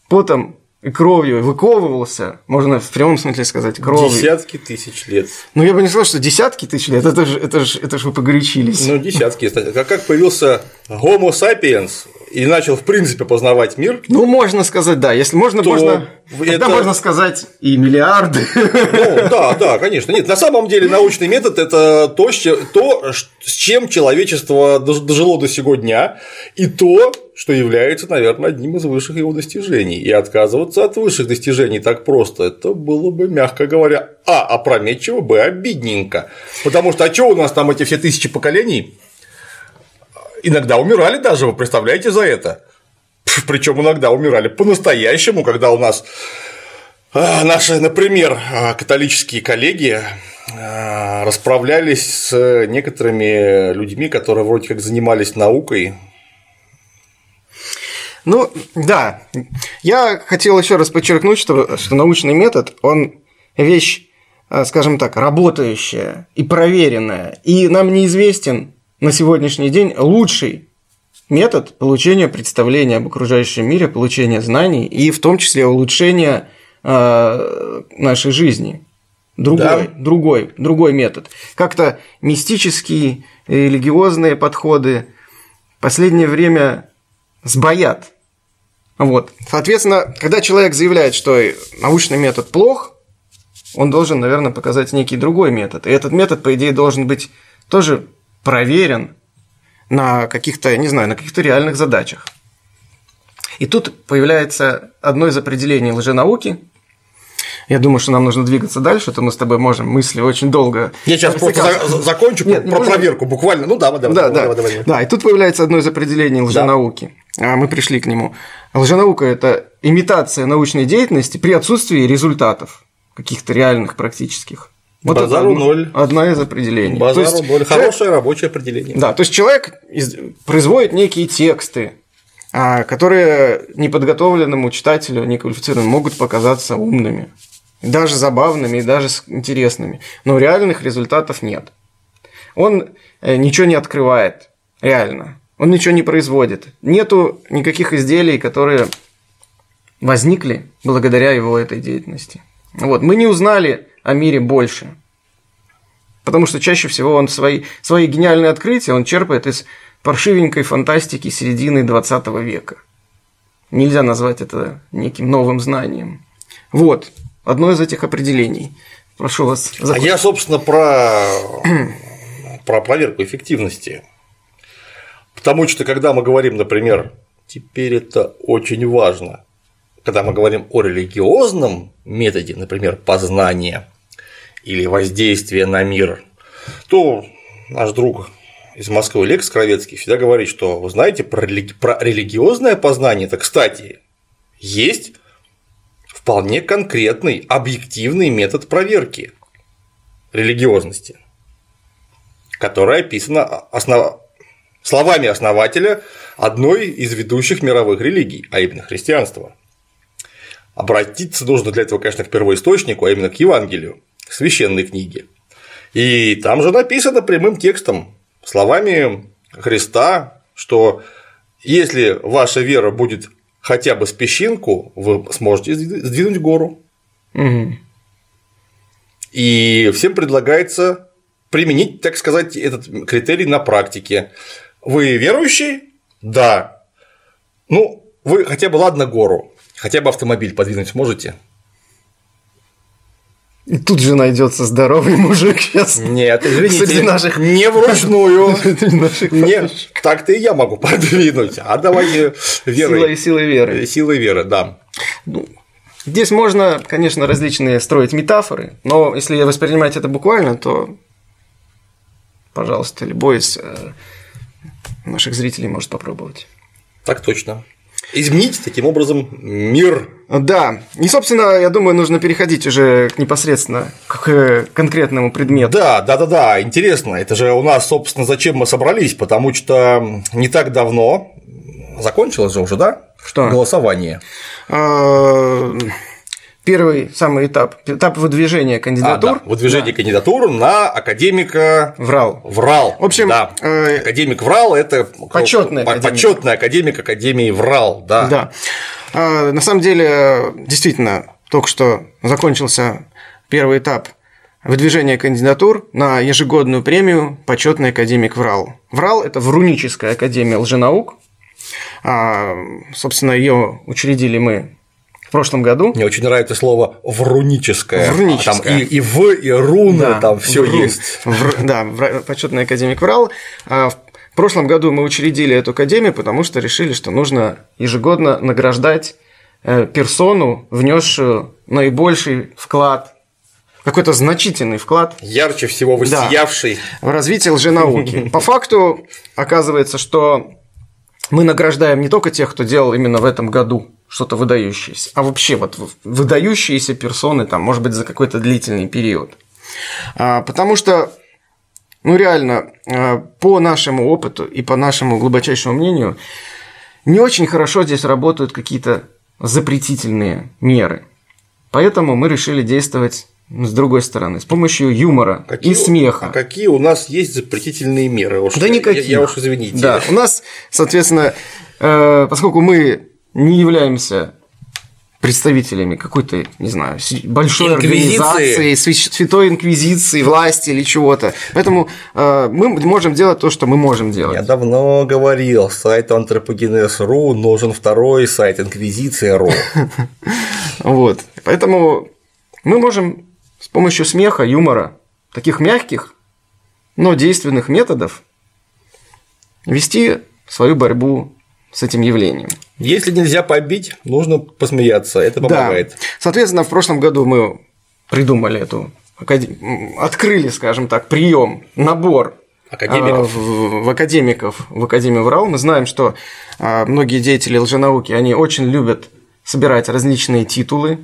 потом и кровью выковывался, можно в прямом смысле сказать, кровью. Десятки тысяч лет. Ну, я бы не сказал, что десятки тысяч лет, это же, это же, это же вы погорячились. Ну, десятки, кстати. А как появился Homo sapiens и начал, в принципе, познавать мир. Ну, можно сказать, да. Если можно, то можно. Это... Тогда можно сказать и миллиарды. Ну, да, да, конечно. Нет, на самом деле научный метод это то, то, с чем человечество дожило до сего дня, и то, что является, наверное, одним из высших его достижений. И отказываться от высших достижений так просто, это было бы, мягко говоря, а, опрометчиво, б, обидненько. Потому что, а что у нас там эти все тысячи поколений? Иногда умирали даже, вы представляете, за это. Причем иногда умирали по-настоящему, когда у нас а, наши, например, а, католические коллеги а, расправлялись с некоторыми людьми, которые вроде как занимались наукой. Ну, да. Я хотел еще раз подчеркнуть, что, что научный метод, он вещь, скажем так, работающая и проверенная, и нам неизвестен на сегодняшний день лучший метод получения представления об окружающем мире, получения знаний и в том числе улучшения э, нашей жизни. Другой, да. другой, другой метод. Как-то мистические, религиозные подходы в последнее время сбоят. Вот. Соответственно, когда человек заявляет, что научный метод плох, он должен, наверное, показать некий другой метод. И этот метод, по идее, должен быть тоже проверен на каких-то, не знаю, на каких-то реальных задачах. И тут появляется одно из определений лженауки. Я думаю, что нам нужно двигаться дальше, то мы с тобой можем мысли очень долго. Я сейчас просто за- закончу Нет, про проверку буквально. Ну да, давай, да, давай, да. Давай, давай. Да, и тут появляется одно из определений лженауки. Да. Мы пришли к нему. Лженаука – это имитация научной деятельности при отсутствии результатов каких-то реальных практических. Вот Базару это ноль. Одна из определений. Базару есть, ноль. Хорошее человек, рабочее определение. Да, то есть человек из, производит некие тексты, а, которые неподготовленному читателю, неквалифицированному могут показаться умными, даже забавными и даже интересными. Но реальных результатов нет. Он э, ничего не открывает, реально. Он ничего не производит. Нету никаких изделий, которые возникли благодаря его этой деятельности. Вот. Мы не узнали о мире больше. Потому что чаще всего он свои, свои гениальные открытия он черпает из паршивенькой фантастики середины 20 века. Нельзя назвать это неким новым знанием. Вот, одно из этих определений. Прошу вас. Закончить. А я, собственно, про, про проверку эффективности. Потому что, когда мы говорим, например, теперь это очень важно, когда мы говорим о религиозном методе, например, познания или воздействия на мир, то наш друг из Москвы Лекс Кровецкий всегда говорит, что вы знаете, про, религи... про религиозное познание, это, кстати, есть вполне конкретный, объективный метод проверки религиозности, которая описана основ... словами основателя одной из ведущих мировых религий, а именно христианства. Обратиться нужно для этого, конечно, к первоисточнику, а именно к Евангелию, священной книге. И там же написано прямым текстом, словами Христа, что если ваша вера будет хотя бы с песчинку, вы сможете сдвинуть гору. Угу. И всем предлагается применить, так сказать, этот критерий на практике. Вы верующий? Да. Ну, вы хотя бы, ладно, гору, хотя бы автомобиль подвинуть можете? И тут же найдется здоровый мужик сейчас. Нет, извините, среди наших... не вручную. Нет, так-то и я могу подвинуть. А давайте верой. Сила и силы веры. Сила веры, да. Ну, здесь можно, конечно, различные строить метафоры, но если воспринимать это буквально, то, пожалуйста, любой из э, наших зрителей может попробовать. Так точно изменить таким образом мир. Да. И, собственно, я думаю, нужно переходить уже непосредственно к конкретному предмету. Да, да, да, да. Интересно. Это же у нас, собственно, зачем мы собрались? Потому что не так давно закончилось же уже, да? Что? Голосование. Первый самый этап, этап выдвижения кандидатур. А, да, выдвижение да. кандидатур на академика Врал. Врал. В общем, да. э... академик Врал это почетный академик. почетный академик Академии Врал, да. Да. А, на самом деле, действительно, только что закончился первый этап выдвижения кандидатур на ежегодную премию «Почетный академик Врал». Врал – это Вруническая академия лженаук. А, собственно, ее учредили мы в прошлом году. Мне очень нравится слово вруническое. Вруническое. Там и, и в, и руны, да, там все есть. В, да, почетный академик врал. А в прошлом году мы учредили эту академию, потому что решили, что нужно ежегодно награждать э, персону, внесшую наибольший вклад какой-то значительный вклад. Ярче всего высиявший. Да, в развитие лженауки. По факту оказывается, что мы награждаем не только тех, кто делал именно в этом году что-то выдающееся, а вообще вот выдающиеся персоны, там, может быть, за какой-то длительный период. А, потому что, ну реально, а, по нашему опыту и по нашему глубочайшему мнению, не очень хорошо здесь работают какие-то запретительные меры. Поэтому мы решили действовать с другой стороны, с помощью юмора какие, и смеха. А какие у нас есть запретительные меры? Уж да никакие. Я, я уж извините. Да, у нас, соответственно, э, поскольку мы не являемся представителями какой-то, не знаю, большой инквизиции. организации, святой инквизиции, власти или чего-то. Поэтому э, мы можем делать то, что мы можем делать. Я давно говорил, сайт антропогенез.ру нужен второй сайт инквизиция.ру. Вот. Поэтому мы можем помощью смеха, юмора, таких мягких, но действенных методов вести свою борьбу с этим явлением. Если нельзя побить, нужно посмеяться, это помогает. Да. Соответственно, в прошлом году мы придумали эту открыли, скажем так, прием, набор академиков. А, в, в академиков в Академию ВРАЛ. Мы знаем, что а, многие деятели лженауки, они очень любят собирать различные титулы,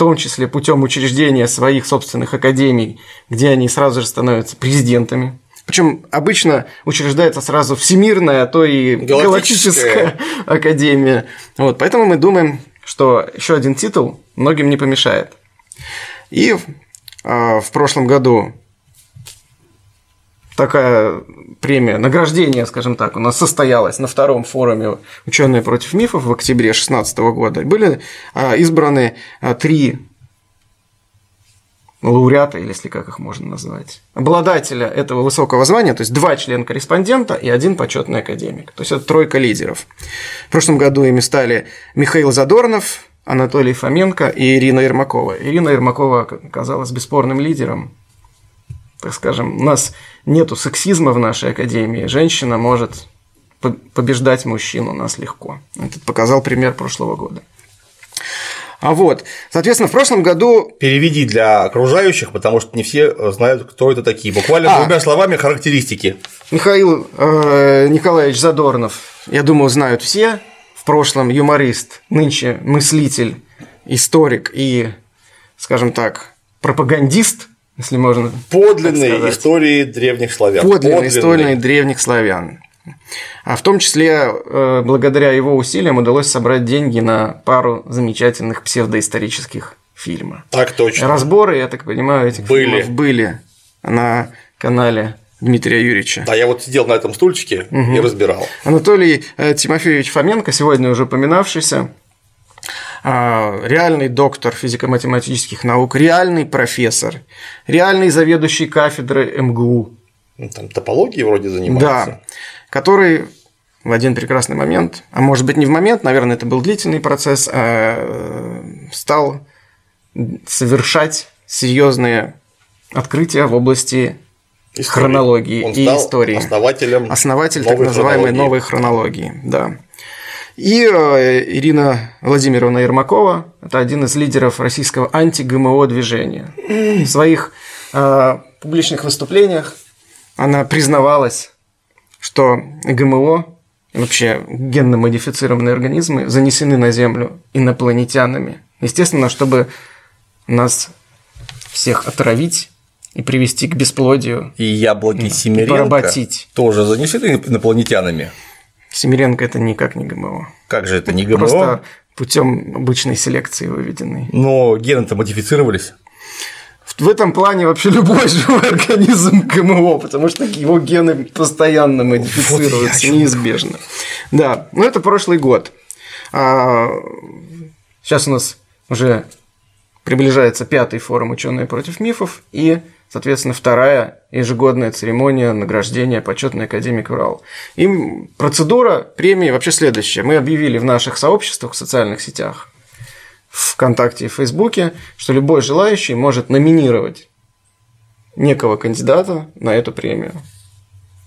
том числе путем учреждения своих собственных академий, где они сразу же становятся президентами. Причем обычно учреждается сразу Всемирная, а то и Галактическая, Академия. Вот, поэтому мы думаем, что еще один титул многим не помешает. И э, в прошлом году такая премия, награждение, скажем так, у нас состоялось на втором форуме «Ученые против мифов» в октябре 2016 года. Были избраны три лауреата, или если как их можно назвать, обладателя этого высокого звания, то есть два члена-корреспондента и один почетный академик. То есть это тройка лидеров. В прошлом году ими стали Михаил Задорнов, Анатолий Фоменко и Ирина Ермакова. Ирина Ермакова оказалась бесспорным лидером. Так скажем, у нас нету сексизма в нашей академии. Женщина может побеждать мужчин у нас легко. Это показал пример прошлого года. А вот, соответственно, в прошлом году Переведи для окружающих, потому что не все знают, кто это такие. Буквально А. двумя словами характеристики. Михаил э, Николаевич Задорнов, я думаю, знают все. В прошлом юморист, нынче мыслитель, историк и, скажем так, пропагандист, если можно. Подлинные истории древних славян. Подлинные истории древних славян. А в том числе, э, благодаря его усилиям удалось собрать деньги на пару замечательных псевдоисторических фильмов. Так точно. Разборы, я так понимаю, этих Были. фильмов были на канале Дмитрия Юрьевича. А я вот сидел на этом стульчике и разбирал. Анатолий э, Тимофеевич Фоменко, сегодня уже упоминавшийся, реальный доктор физико-математических наук, реальный профессор, реальный заведующий кафедрой МГУ, Ну, Там топологией вроде занимается. да, который в один прекрасный момент, а может быть не в момент, наверное, это был длительный процесс, а, стал совершать серьезные открытия в области Истории. хронологии Он и истории. Основателем. Основатель так называемой хронологии. новой хронологии, да. И э, Ирина Владимировна Ермакова – это один из лидеров российского анти-ГМО движения. В своих э, публичных выступлениях она признавалась, что ГМО вообще генно-модифицированные организмы занесены на Землю инопланетянами. Естественно, чтобы нас всех отравить и привести к бесплодию. И яблоки Семеренко поработить. тоже занесены инопланетянами. Семеренко это никак не ГМО. Как же это не ГМО? Просто путем обычной селекции выведенный. Но гены-то модифицировались. В этом плане вообще любой живой организм ГМО, потому что его гены постоянно модифицируются, Вот неизбежно. Да, ну это прошлый год. А, сейчас у нас уже приближается пятый форум «Ученые против мифов» и, соответственно, вторая ежегодная церемония награждения почетный академик Урал. И процедура премии вообще следующая. Мы объявили в наших сообществах в социальных сетях ВКонтакте и Фейсбуке, что любой желающий может номинировать некого кандидата на эту премию.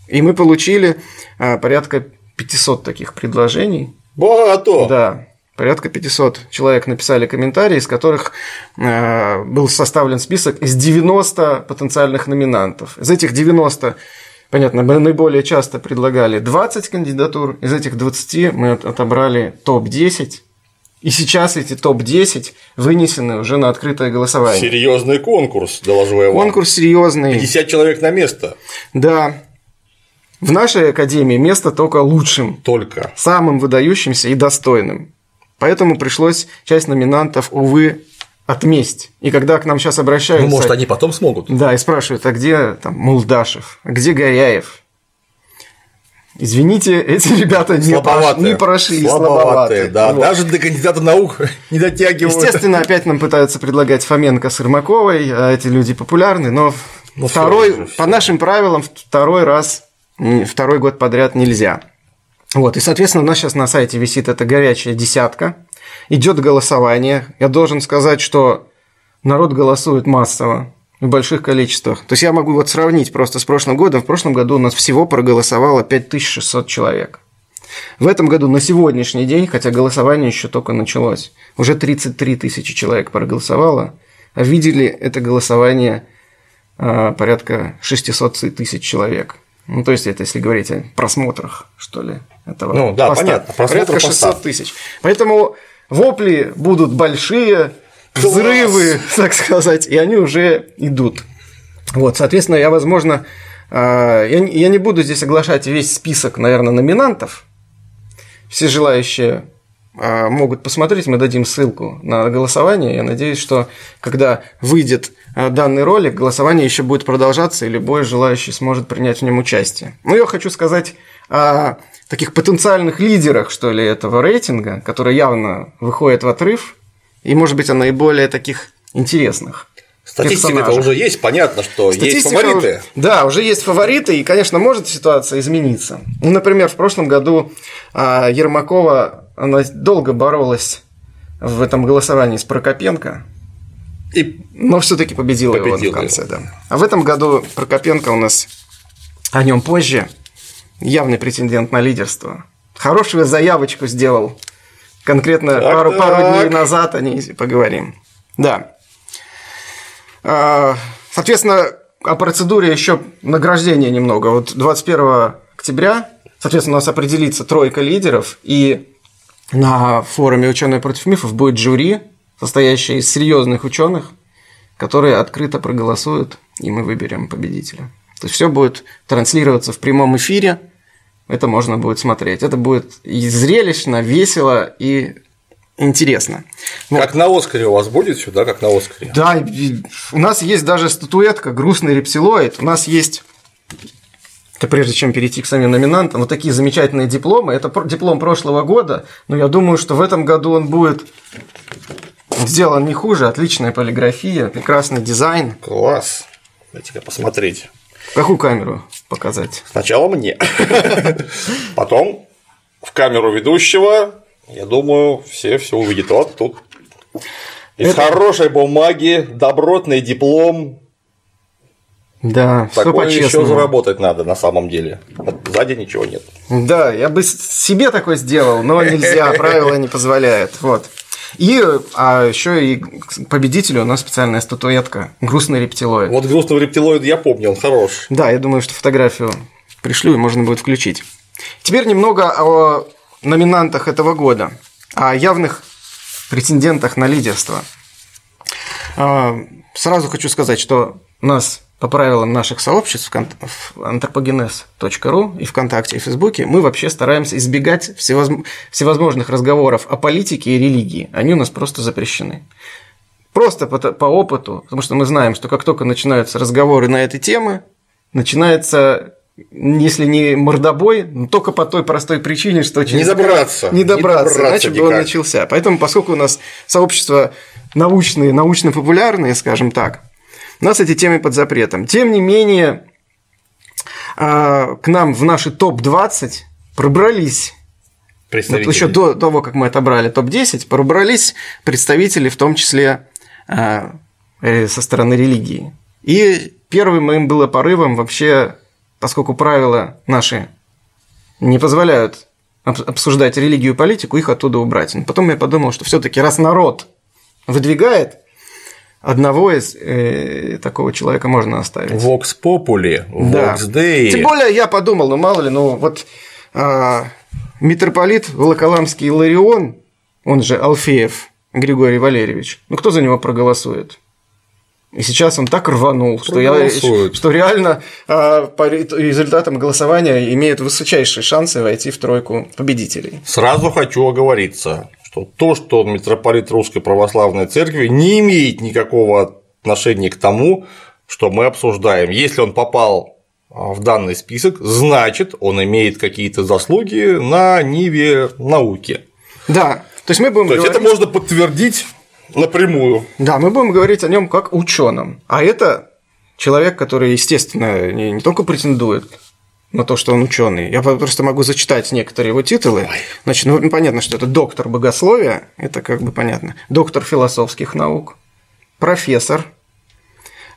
И мы получили а, порядка 500 таких предложений. Богато! Да, порядка 500 человек написали комментарии, из которых э, был составлен список из 90 потенциальных номинантов. Из этих 90, понятно, мы наиболее часто предлагали 20 кандидатур, из этих 20 мы от- отобрали топ-10, и сейчас эти топ-10 вынесены уже на открытое голосование. Серьезный конкурс, доложу я вам. Конкурс серьезный. 50 человек на место. Да. В нашей академии место только лучшим Только. самым выдающимся и достойным. Поэтому пришлось часть номинантов, увы, отместь. И когда к нам сейчас обращаются... Ну, может, они потом смогут. Да, и спрашивают, а где там Мулдашев, где Горяев? Извините, эти ребята не, Слабоватые. не прошли, Слабоватые, слабоватые. да. Вот. Даже до кандидата наук не дотягивают. Естественно, опять нам пытаются предлагать Фоменко с Ирмаковой, а эти люди популярны, но Ну, второй, же, по нашим правилам, второй раз, второй год подряд нельзя. Вот, и, соответственно, у нас сейчас на сайте висит эта горячая десятка, идет голосование. Я должен сказать, что народ голосует массово, в больших количествах. То есть я могу вот сравнить просто с прошлым годом. В прошлом году у нас всего проголосовало 5600 человек. В этом году на сегодняшний день, хотя голосование еще только началось, уже 33 тысячи человек проголосовало, а видели это голосование а, порядка 600 тысяч человек. Ну, то есть, это если говорить о просмотрах, что ли, этого Ну, да, поста. понятно, просмотр Порядка поста. 600 тысяч. Поэтому вопли будут большие, Класс! взрывы, так сказать, и они уже идут. Вот, соответственно, я, возможно, а, я не- буду здесь оглашать весь список, наверное, номинантов. Все желающие могут посмотреть, мы дадим ссылку на голосование. Я надеюсь, что когда выйдет а, данный ролик, голосование еще будет продолжаться, и любой желающий сможет принять в нем участие. Ну, я хочу сказать о таких потенциальных лидерах, что ли, этого рейтинга, которые явно выходят в отрыв, и, может быть, о наиболее таких интересных. Статистика-то персонажах. уже есть, понятно, что есть Статистика фавориты. уже- да, уже есть фавориты, и, конечно, может ситуация измениться. Ну, например, в прошлом году а, Ермакова, она долго боролась в этом голосовании с Прокопенко, И но все-таки победила, его Победила в конце, да. А в этом году Прокопенко у нас о нем позже явный претендент на лидерство. Хорошую заявочку сделал конкретно Так, пару, пару так. дней назад о ней поговорим. Да. А, Соответственно, о процедуре еще награждения немного. Вот 21 октября, соответственно, у нас определится тройка лидеров, и на форуме «Ученые против мифов» будет жюри, состоящее из серьезных ученых, которые открыто проголосуют, и мы выберем победителя. То есть все будет транслироваться в прямом эфире, это можно будет смотреть. Это будет и зрелищно, весело и интересно. Вот. Как на Оскаре у вас будет сюда, как на Оскаре. Да, у нас есть даже статуэтка «Грустный рептилоид». У нас есть это прежде чем перейти к самим номинантам, вот такие замечательные дипломы. Это диплом прошлого года, но я думаю, что в этом году он будет сделан не хуже. Отличная полиграфия, прекрасный дизайн. Класс. Дайте-ка посмотреть. Какую камеру показать? Сначала мне. Потом в камеру ведущего, я думаю, все все увидят. Вот тут из Это- хорошей бумаги, добротный диплом. Да, все Такое еще по-честному. заработать надо на самом деле. Сзади ничего нет. Да, я бы себе такой сделал, но нельзя, правила не позволяют. Вот. И а еще и к победителю у нас специальная статуэтка грустный рептилоид. Вот грустного рептилоида я помню, он хорош. Да, я думаю, что фотографию пришлю и можно будет включить. Теперь немного о номинантах этого года, о явных претендентах на лидерство. А, Сразу хочу сказать, что нас по правилам наших сообществ в anthropogenes.ru и ВКонтакте и Фейсбуке мы вообще стараемся избегать всевозм- всевозможных разговоров о политике и религии. Они у нас просто запрещены. Просто по, по опыту, потому что мы знаем, что как только начинаются разговоры на эти темы, начинается, если не мордобой, но только по той простой причине, что через- добраться. Не добраться, Не добраться иначе бы он начался. Поэтому, поскольку у нас сообщество научные, научно-популярные, скажем так, у нас эти темы под запретом. Тем не менее, а, к нам в наши топ-20 пробрались вот Представители. еще до того, как мы отобрали топ-10, пробрались представители, в том числе а, э, со стороны религии. И первым моим было порывом вообще, поскольку правила наши не позволяют об- обсуждать религию и политику, их оттуда убрать. Но потом я подумал, что все-таки раз народ выдвигает, одного из э, такого человека можно оставить. Vox Populi, Да. Vox Dei. Тем более я подумал, ну мало ли, ну вот а, митрополит Волоколамский Иларион, он же Алфеев Григорий Валерьевич, ну кто за него проголосует? И сейчас он так рванул, что, я, что реально а, по ре- результатам голосования имеет высочайшие шансы войти в тройку победителей. Сразу хочу оговориться, что то, что митрополит Русской Православной Церкви, не имеет никакого отношения к тому, что мы обсуждаем. Если он попал а, в данный список, значит, он имеет какие-то заслуги на ниве науки. Да, то есть мы будем То есть это говорить- можно подтвердить напрямую. Да, мы будем говорить о нем как ученом. А это человек, который, естественно, не, не только претендует на то, что он ученый. Я просто могу зачитать некоторые его титулы. Значит, ну понятно, что это доктор богословия, это как бы понятно. Доктор философских наук, профессор.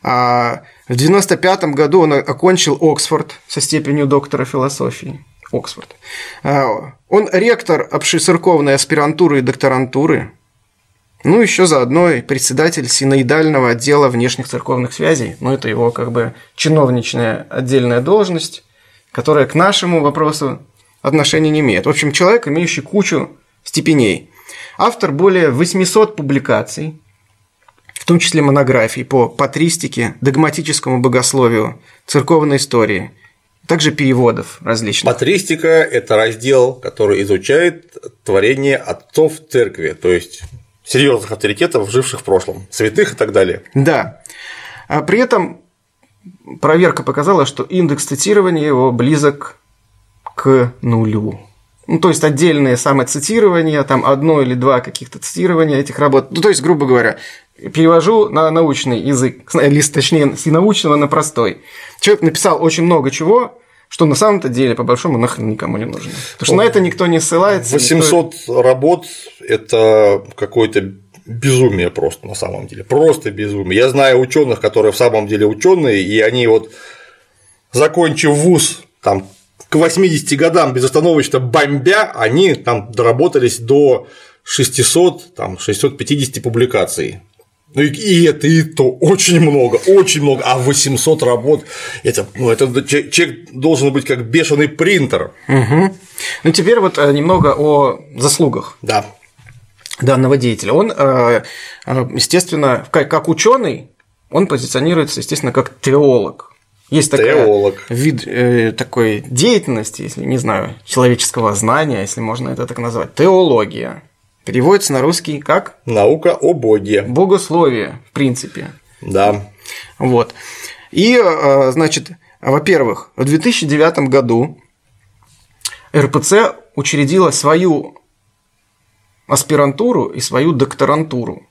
А в 95 году он окончил Оксфорд со степенью доктора философии. Оксфорд. А, Он ректор общецерковной аспирантуры и докторантуры, ну, еще заодно и председатель синоидального отдела внешних церковных связей. Ну, это его как бы чиновничная отдельная должность, которая к нашему вопросу отношения не имеет. В общем, человек, имеющий кучу степеней. Автор более 800 публикаций, в том числе монографий по патристике, догматическому богословию, церковной истории, также переводов различных. Патристика – это раздел, который изучает творение отцов церкви, то есть серьезных авторитетов, живших в прошлом, святых и так далее. Да. А при этом проверка показала, что индекс цитирования его близок к нулю. Ну, то есть отдельные самоцитирования, там одно или два каких-то цитирования этих работ. Ну, то есть, грубо говоря, перевожу на научный язык, или точнее, с научного на простой. Человек написал очень много чего, что на самом-то деле, по большому, нахрен никому не нужно. Потому что на это никто не ссылается. никто- 800 работ – это какое-то безумие просто на самом деле. Просто безумие. Я знаю ученых, которые в самом деле ученые, и они вот, закончив вуз, там, к 80 годам безостановочно бомбя, они там доработались до 600, там, 650 публикаций. Ну и, и это и то очень много, очень много, а 800 работ, это, ну, это человек должен быть как бешеный принтер. Угу. Ну теперь вот э, немного о заслугах. Да. Данного деятеля. Он, э, э, естественно, как ученый, он позиционируется, естественно, как теолог. Есть такая теолог. вид э, такой деятельности, если не знаю, человеческого знания, если можно это так назвать, теология. Переводится на русский как? Наука о Боге. Богословие, в принципе. Да. Вот. И, э, значит, во-первых, в 2009 году РПЦ учредила свою аспирантуру и свою докторантуру,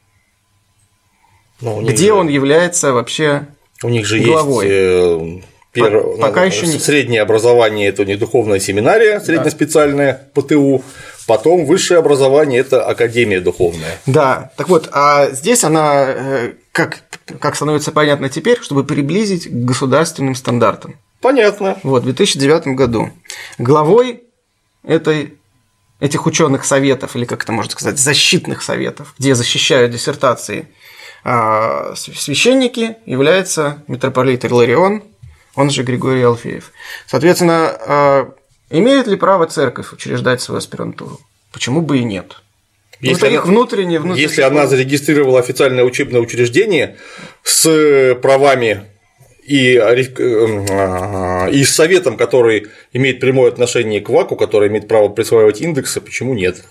ну, где же... он является вообще у них же главой. есть э, Пер... Пока ну, еще не... Среднее образование это у них духовная семинария, среднеспециальная да. ПТУ, потом высшее образование это академия духовная. Да, так вот, а здесь она, э, как, как становится понятно теперь, чтобы приблизить к государственным стандартам. Понятно. Вот, в 2009 году главой этой этих ученых советов, или как это можно сказать, защитных советов, где защищают диссертации а, священники, является митрополит Иларион, он же Григорий Алфеев. Соответственно, а, имеет ли право церковь учреждать свою аспирантуру? Почему бы и нет? Если, она, внутренние, внутренние если она зарегистрировала официальное учебное учреждение с правами и, а, и с советом, который имеет прямое отношение к ВАКу, который имеет право присваивать индексы, почему нет?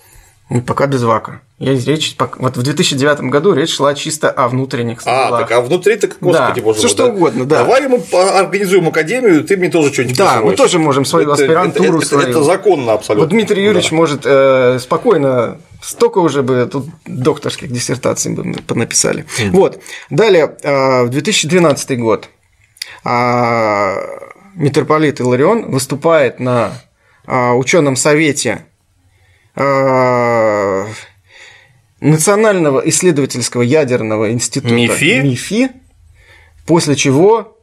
Ну, пока без ВАКа. Есть речь, вот в 2009 году речь шла чисто о внутренних делах. А, так а внутри так, господи, да, все что да. угодно, да. Давай мы организуем академию, ты мне тоже что-нибудь Да, мы тоже можем свою это, аспирантуру это, это, это, это законно абсолютно. Вот Дмитрий Юрьевич да. может э, спокойно, столько уже бы тут докторских диссертаций бы мы написали. Mm. Вот. Далее, э, в 2012 год э, митрополит Иларион выступает на э, ученом совете Национального исследовательского ядерного института МИФИ, МИФИ после чего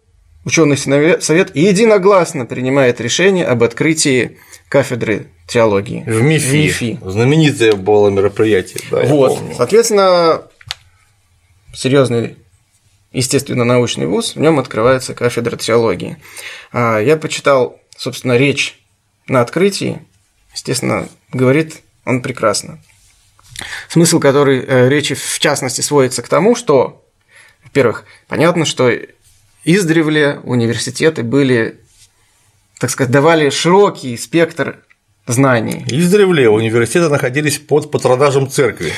ученый совет единогласно принимает решение об открытии кафедры теологии. В МИФИ. В МИФИ. Знаменитое было мероприятие. Да, вот. Соответственно, серьезный естественно, научный вуз, в нем открывается кафедра теологии. А, я почитал, собственно, речь на открытии. Естественно, говорит он прекрасно. Смысл который э, речи, в частности, сводится к тому, что, во-первых, понятно, что издревле университеты были, так сказать, давали широкий спектр знаний. Издревле университеты находились под патронажем церкви.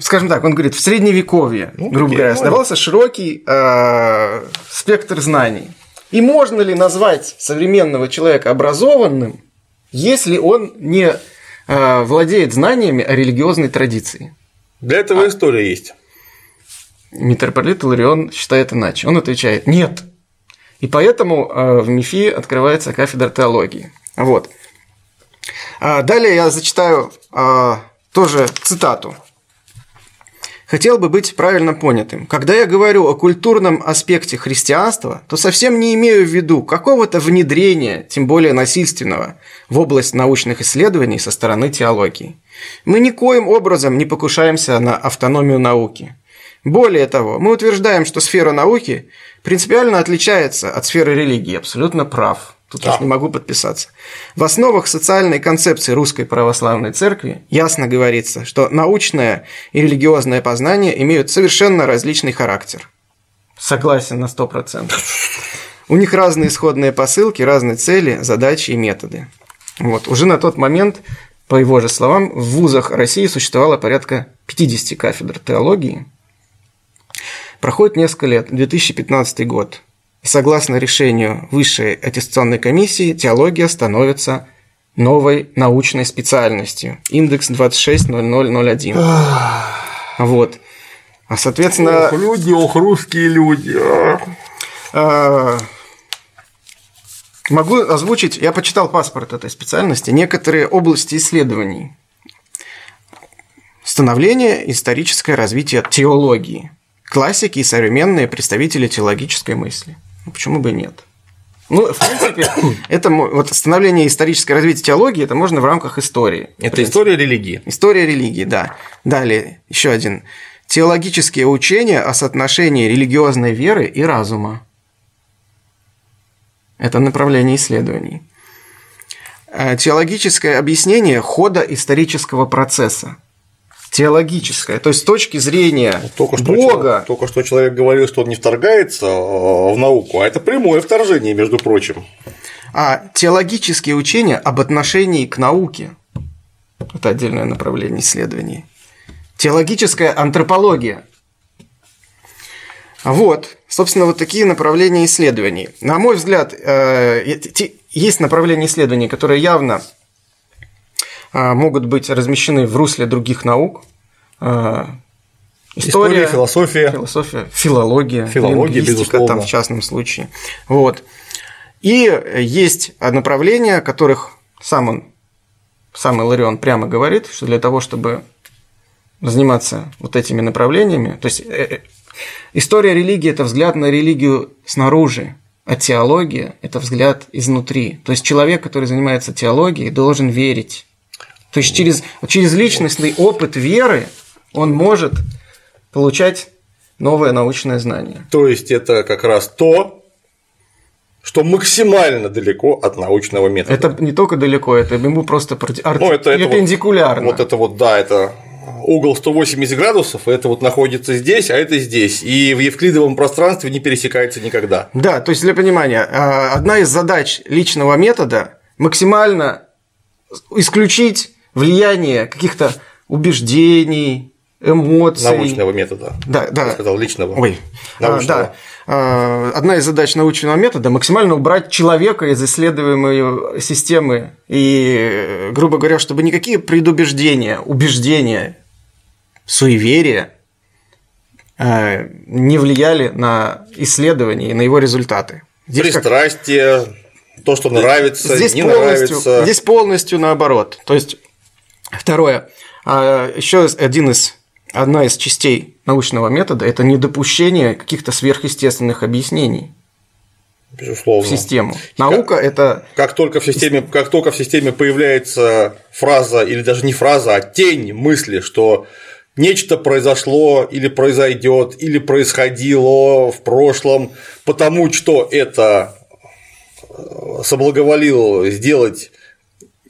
Скажем так, он говорит, в средневековье, ну, грубо говоря, оставался широкий э, спектр знаний. И можно ли назвать современного человека образованным, если он не владеет знаниями о религиозной традиции? Для этого а... история есть. Митрополит Иларион считает иначе. Он отвечает «нет». И поэтому э, в МИФИ открывается кафедра теологии. Вот. А далее я зачитаю э, тоже цитату хотел бы быть правильно понятым. Когда я говорю о культурном аспекте христианства, то совсем не имею в виду какого-то внедрения, тем более насильственного, в область научных исследований со стороны теологии. Мы никоим образом не покушаемся на автономию науки. Более того, мы утверждаем, что сфера науки принципиально отличается от сферы религии. Абсолютно прав. Тут да. уж не могу подписаться. В основах социальной концепции Русской Православной Церкви ясно говорится, что научное и религиозное познание имеют совершенно различный характер. Согласен на 100%. У них разные исходные посылки, разные цели, задачи и методы. Вот. Уже на тот момент, по его же словам, в вузах России существовало порядка 50 кафедр теологии. Проходит несколько лет, 2015 год. Согласно решению Высшей аттестационной комиссии, теология становится новой научной специальностью. Индекс 260001. вот. А соответственно... Ох, люди, ох, русские люди. А. А, могу озвучить, я почитал паспорт этой специальности, некоторые области исследований. Становление, историческое развитие теологии. Классики и современные представители теологической мысли. Ну, почему бы и нет? Ну, в принципе, это вот становление историческое развитие теологии, это можно в рамках истории. Это история религии. История религии, да. Далее, еще один. Теологические учения о соотношении религиозной веры и разума. Это направление исследований. Э, теологическое объяснение хода исторического процесса. Теологическое, то есть с точки зрения ну, только что Бога. Человек, только что человек говорил, что он не вторгается э, в науку, а это прямое вторжение, между прочим. А теологические учения об отношении к науке – это отдельное направление исследований. Теологическая антропология. Вот, собственно, вот такие направления исследований. На мой взгляд, э, есть направления исследований, которые явно могут быть размещены в русле других наук. Э, история, История философия, философия, филология, филология лингвистика, там в частном случае. Вот. И есть направления, о которых сам он, сам Иларион прямо говорит, что для того, чтобы заниматься вот этими направлениями. То есть э, э, история религии – это взгляд на религию снаружи, а теология – это взгляд изнутри. То есть человек, который занимается теологией, должен верить. То есть через, через личностный опыт веры он может получать новое научное знание. То есть это как раз то, что максимально далеко от научного метода. Это не только далеко, это ему просто против... ну, это, перпендикулярно. вот, вот это вот, да, это угол 180 градусов, это вот находится здесь, а это здесь. И в евклидовом пространстве не пересекается никогда. Да, то есть для понимания, а, одна из задач личного метода максимально исключить влияние каких-то убеждений, эмоций. Научного метода. Да, да. Я сказал личного. Ой, научного. А, да. А, одна из задач научного метода максимально убрать человека из исследуемой системы и, грубо говоря, чтобы никакие предубеждения, убеждения, суеверия а, не влияли на исследование и на его результаты. Здесь Пристрастие, как... то, что нравится, здесь не полностью, нравится. Здесь полностью наоборот. То есть, второе. Еще один из одна из частей научного метода – это недопущение каких-то сверхъестественных объяснений. Безусловно. В систему. Наука как, это. Как только в системе, как только в системе появляется фраза, или даже не фраза, а тень мысли, что нечто произошло или произойдет, или происходило в прошлом, потому что это соблаговолил сделать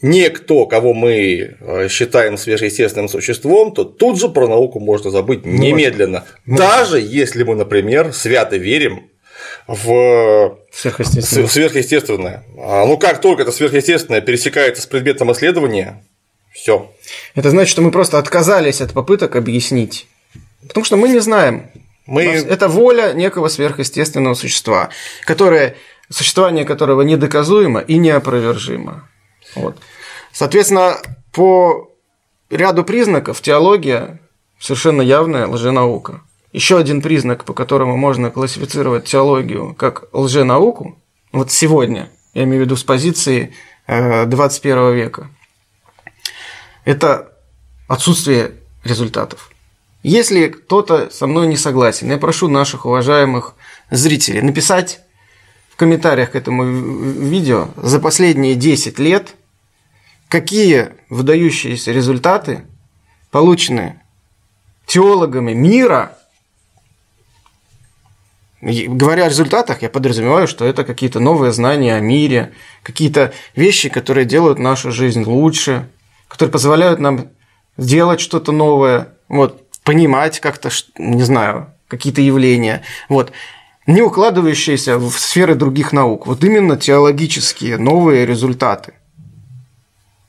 некто, кого мы э, считаем сверхъестественным существом, то тут же про науку можно забыть немедленно. Можно. Даже если мы, например, свято верим в сверхъестественное. В сверхъестественное. А, ну, как только это сверхъестественное пересекается с предметом исследования, все. Это значит, что мы просто отказались от попыток объяснить. Потому что мы не знаем. Мы... Это воля некого сверхъестественного существа, которое, существование которого недоказуемо и неопровержимо. Вот. Соответственно, по ряду признаков теология совершенно явная лженаука. Еще один признак, по которому можно классифицировать теологию как лженауку, вот сегодня, я имею в виду с позиции 21 э, века, это отсутствие результатов. Если кто-то со мной не согласен, я прошу наших уважаемых зрителей написать в комментариях к этому видео за последние 10 лет какие выдающиеся результаты получены теологами мира. говоря о результатах, я подразумеваю, что это какие-то новые знания о мире, какие-то вещи, которые делают нашу жизнь лучше, которые позволяют нам сделать что-то новое, вот, понимать как-то, не знаю, какие-то явления. Вот не укладывающиеся в сферы других наук. Вот именно теологические новые результаты.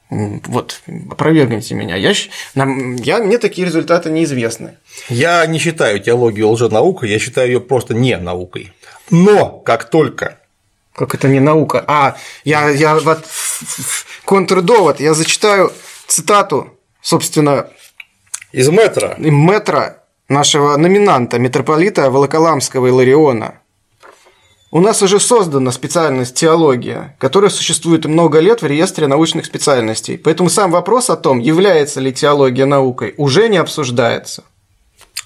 Вот, опровергните меня. Я, нам, я, мне такие результаты неизвестны. Я не считаю теологию лженаукой, я считаю ее просто не наукой. Но как только как это не наука? А, я, я вот контрдовод, я зачитаю цитату, собственно, из метра. Метра нашего номинанта, митрополита Волоколамского Илариона. У нас уже создана специальность теология, которая существует много лет в реестре научных специальностей. Поэтому сам вопрос о том, является ли теология наукой, уже не обсуждается.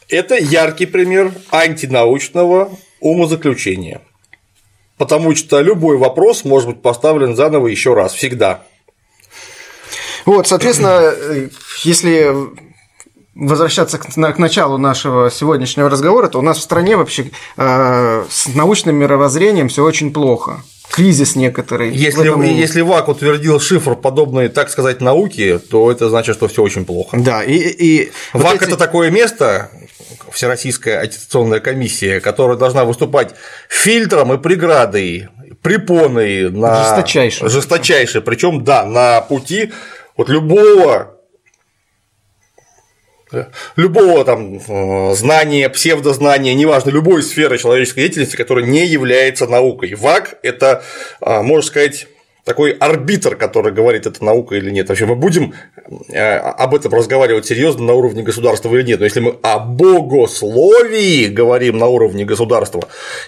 Это яркий пример антинаучного умозаключения. потому что любой вопрос может быть поставлен заново еще раз, всегда. Вот, соответственно, если возвращаться к, к началу нашего сегодняшнего разговора, то у нас в стране вообще э, с научным мировоззрением все очень плохо. Кризис некоторый. Если, этом... если ВАК утвердил шифр подобной, так сказать, науки, то это значит, что все очень плохо. Да, и, и ВАК вот эти... это такое место, Всероссийская аттестационная комиссия, которая должна выступать фильтром и преградой, препоной на жесточайшей, жесточайшей причем да, на пути вот любого любого там э, знания, псевдознания, неважно, любой сферы человеческой деятельности, которая не является наукой. ВАК – это, э, можно сказать, такой арбитр, который говорит, это наука или нет. Вообще мы будем э, об этом разговаривать серьезно на уровне государства или нет. Но если мы о богословии говорим на уровне государства,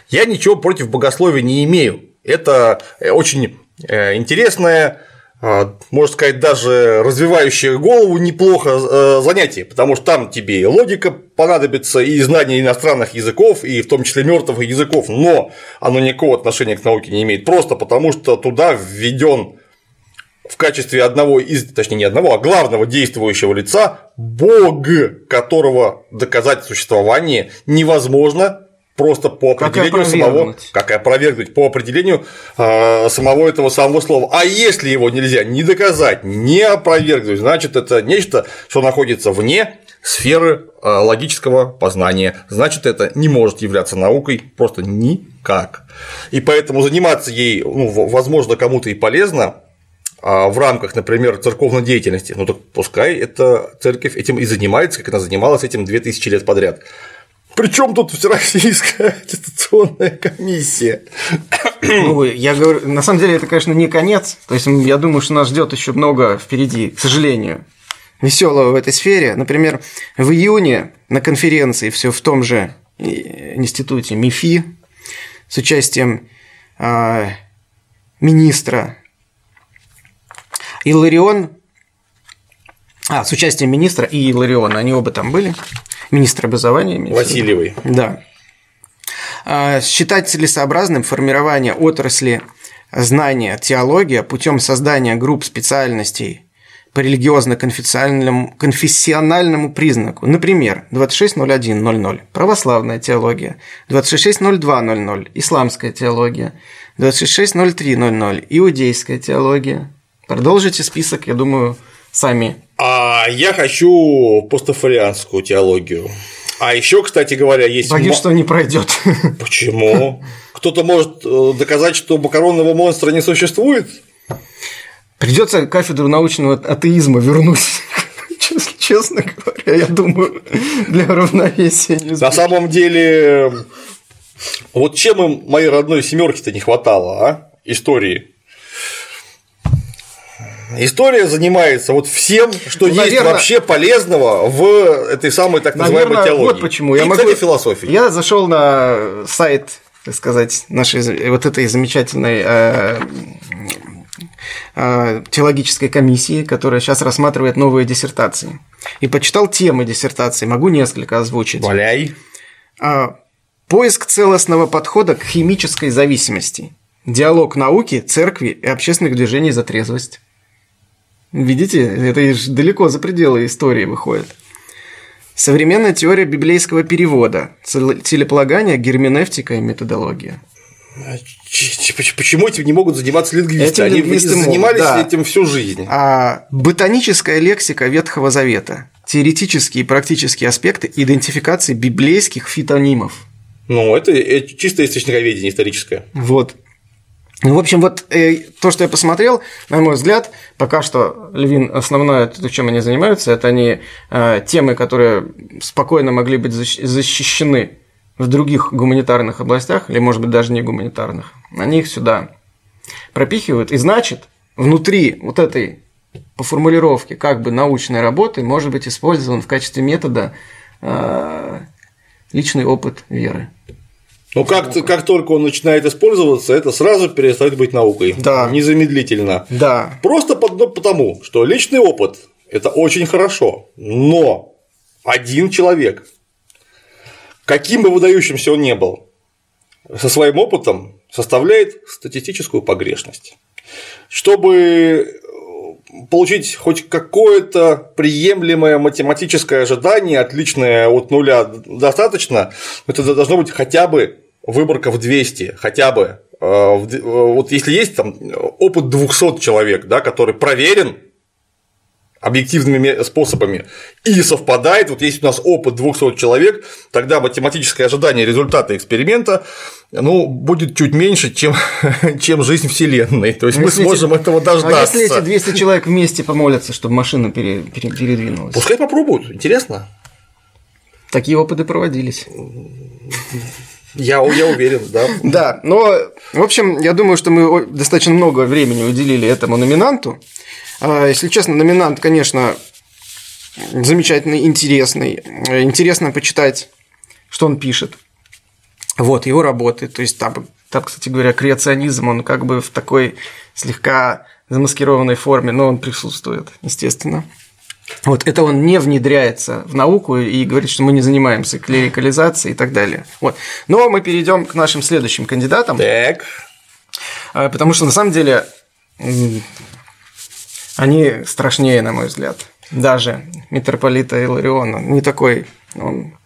я ничего против богословия не имею. Это очень интересная а, можно сказать, даже развивающее голову неплохо э, занятие, потому что там тебе и логика понадобится, и знание иностранных языков, и в том числе мертвых языков, но оно никакого отношения к науке не имеет, просто потому что туда введен в качестве одного из, точнее не одного, а главного действующего лица Бог, которого доказать существование невозможно просто по определению как самого, как опровергнуть по определению э, самого этого самого слова. А если его нельзя не доказать, не опровергнуть, значит это нечто, что находится вне сферы э, логического познания. Значит, это не может являться наукой просто никак. И поэтому заниматься ей, ну, возможно, кому-то и полезно, а в рамках, например, церковной деятельности, ну так пускай эта церковь этим и занимается, как она занималась этим 2000 лет подряд. Причем тут Всероссийская аттестационная комиссия? Ну, я говорю, на самом деле это, конечно, не конец. То есть я думаю, что нас ждет еще много впереди, к сожалению, веселого в этой сфере. Например, в июне на конференции все в том же институте МИФИ с участием э, министра Иларион, а, с участием министра и Илариона, они оба там были министр образования. Васильевой. Да. А, считать целесообразным формирование отрасли знания теология путем создания групп специальностей по религиозно-конфессиональному конфессиональному признаку. Например, 26.01.00 – православная теология, 26.02.00 – исламская теология, 26.03.00 – иудейская теология. Продолжите список, я думаю, сами а я хочу постафарианскую теологию. А еще, кстати говоря, есть. Боюсь, что не пройдет. Почему? Кто-то может э, доказать, что макаронного монстра не существует? Придется кафедру научного атеизма вернуть. Честно, говоря, я думаю, для равновесия. На самом деле, вот чем им моей родной семерки-то не хватало, а? Истории. История занимается вот всем, что ну, есть наверное, вообще полезного в этой самой так называемой наверное, теологии. Вот почему. Я И, могу... кстати, философии. Я зашел на сайт, так сказать, нашей вот этой замечательной э, э, теологической комиссии, которая сейчас рассматривает новые диссертации. И почитал темы диссертации, могу несколько озвучить. Валяй. А, поиск целостного подхода к химической зависимости. Диалог науки, церкви и общественных движений за трезвость. Видите, это далеко за пределы истории выходит. Современная теория библейского перевода, целеполагание, герменевтика и методология. А почему этим не могут заниматься лингвисты? Этим Они лингвисты занимались да. этим всю жизнь. А ботаническая лексика Ветхого Завета, теоретические и практические аспекты идентификации библейских фитонимов. Ну, это чисто источниковедение историческое. Вот. Ну, в общем, вот э, то, что я посмотрел, на мой взгляд, пока что Львин основное, то, чем они занимаются, это они э, темы, которые спокойно могли быть защищены в других гуманитарных областях, или, может быть, даже не гуманитарных, они их сюда пропихивают. И значит, внутри вот этой по формулировке как бы научной работы может быть использован в качестве метода э, личный опыт веры. Но как, как только он начинает использоваться, это сразу перестает быть наукой. Да. Незамедлительно. Да. Просто потому, что личный опыт – это очень хорошо, но один человек, каким бы выдающимся он ни был, со своим опытом составляет статистическую погрешность. Чтобы получить хоть какое-то приемлемое математическое ожидание, отличное от нуля достаточно, это должно быть хотя бы выборка в 200, хотя бы. Э, э, вот если есть там опыт 200 человек, да, который проверен объективными способами и совпадает, вот если у нас опыт 200 человек, тогда математическое ожидание результата эксперимента ну, будет чуть меньше, чем, чем жизнь Вселенной. То есть, мы если сможем эти... этого дождаться. А если эти 200 человек вместе помолятся, чтобы машина пере... Пере... передвинулась? Пускай попробуют, интересно. Такие опыты проводились. Я, я уверен, да. Да, но, в общем, я думаю, что мы достаточно много времени уделили этому номинанту. А, если честно, номинант, конечно, замечательный, интересный. Интересно почитать, что он пишет. Вот, его работы. То есть там, там, кстати говоря, креационизм, он как бы в такой слегка замаскированной форме, но он присутствует, естественно. Вот это он не внедряется в науку и говорит, что мы не занимаемся клерикализацией и так далее. Вот. Но мы перейдем к нашим следующим кандидатам. Так. А, потому что на самом деле они страшнее, на мой взгляд. Даже митрополита Илариона. Не такой он,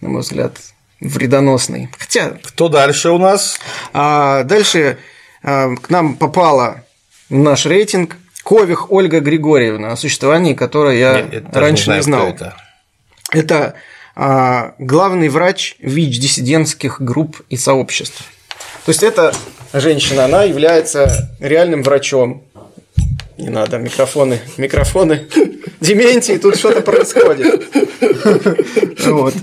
на мой взгляд, вредоносный. Хотя... Кто дальше у нас? А, дальше а, к нам попала в наш рейтинг Кових Ольга Григорьевна, о существовании которой я Нет, раньше не, знаю, не знал. Это, это а, главный врач ВИЧ-диссидентских групп и сообществ. То есть эта женщина, она является реальным врачом. Не надо, микрофоны, микрофоны. Дементий, тут что-то происходит. Вот.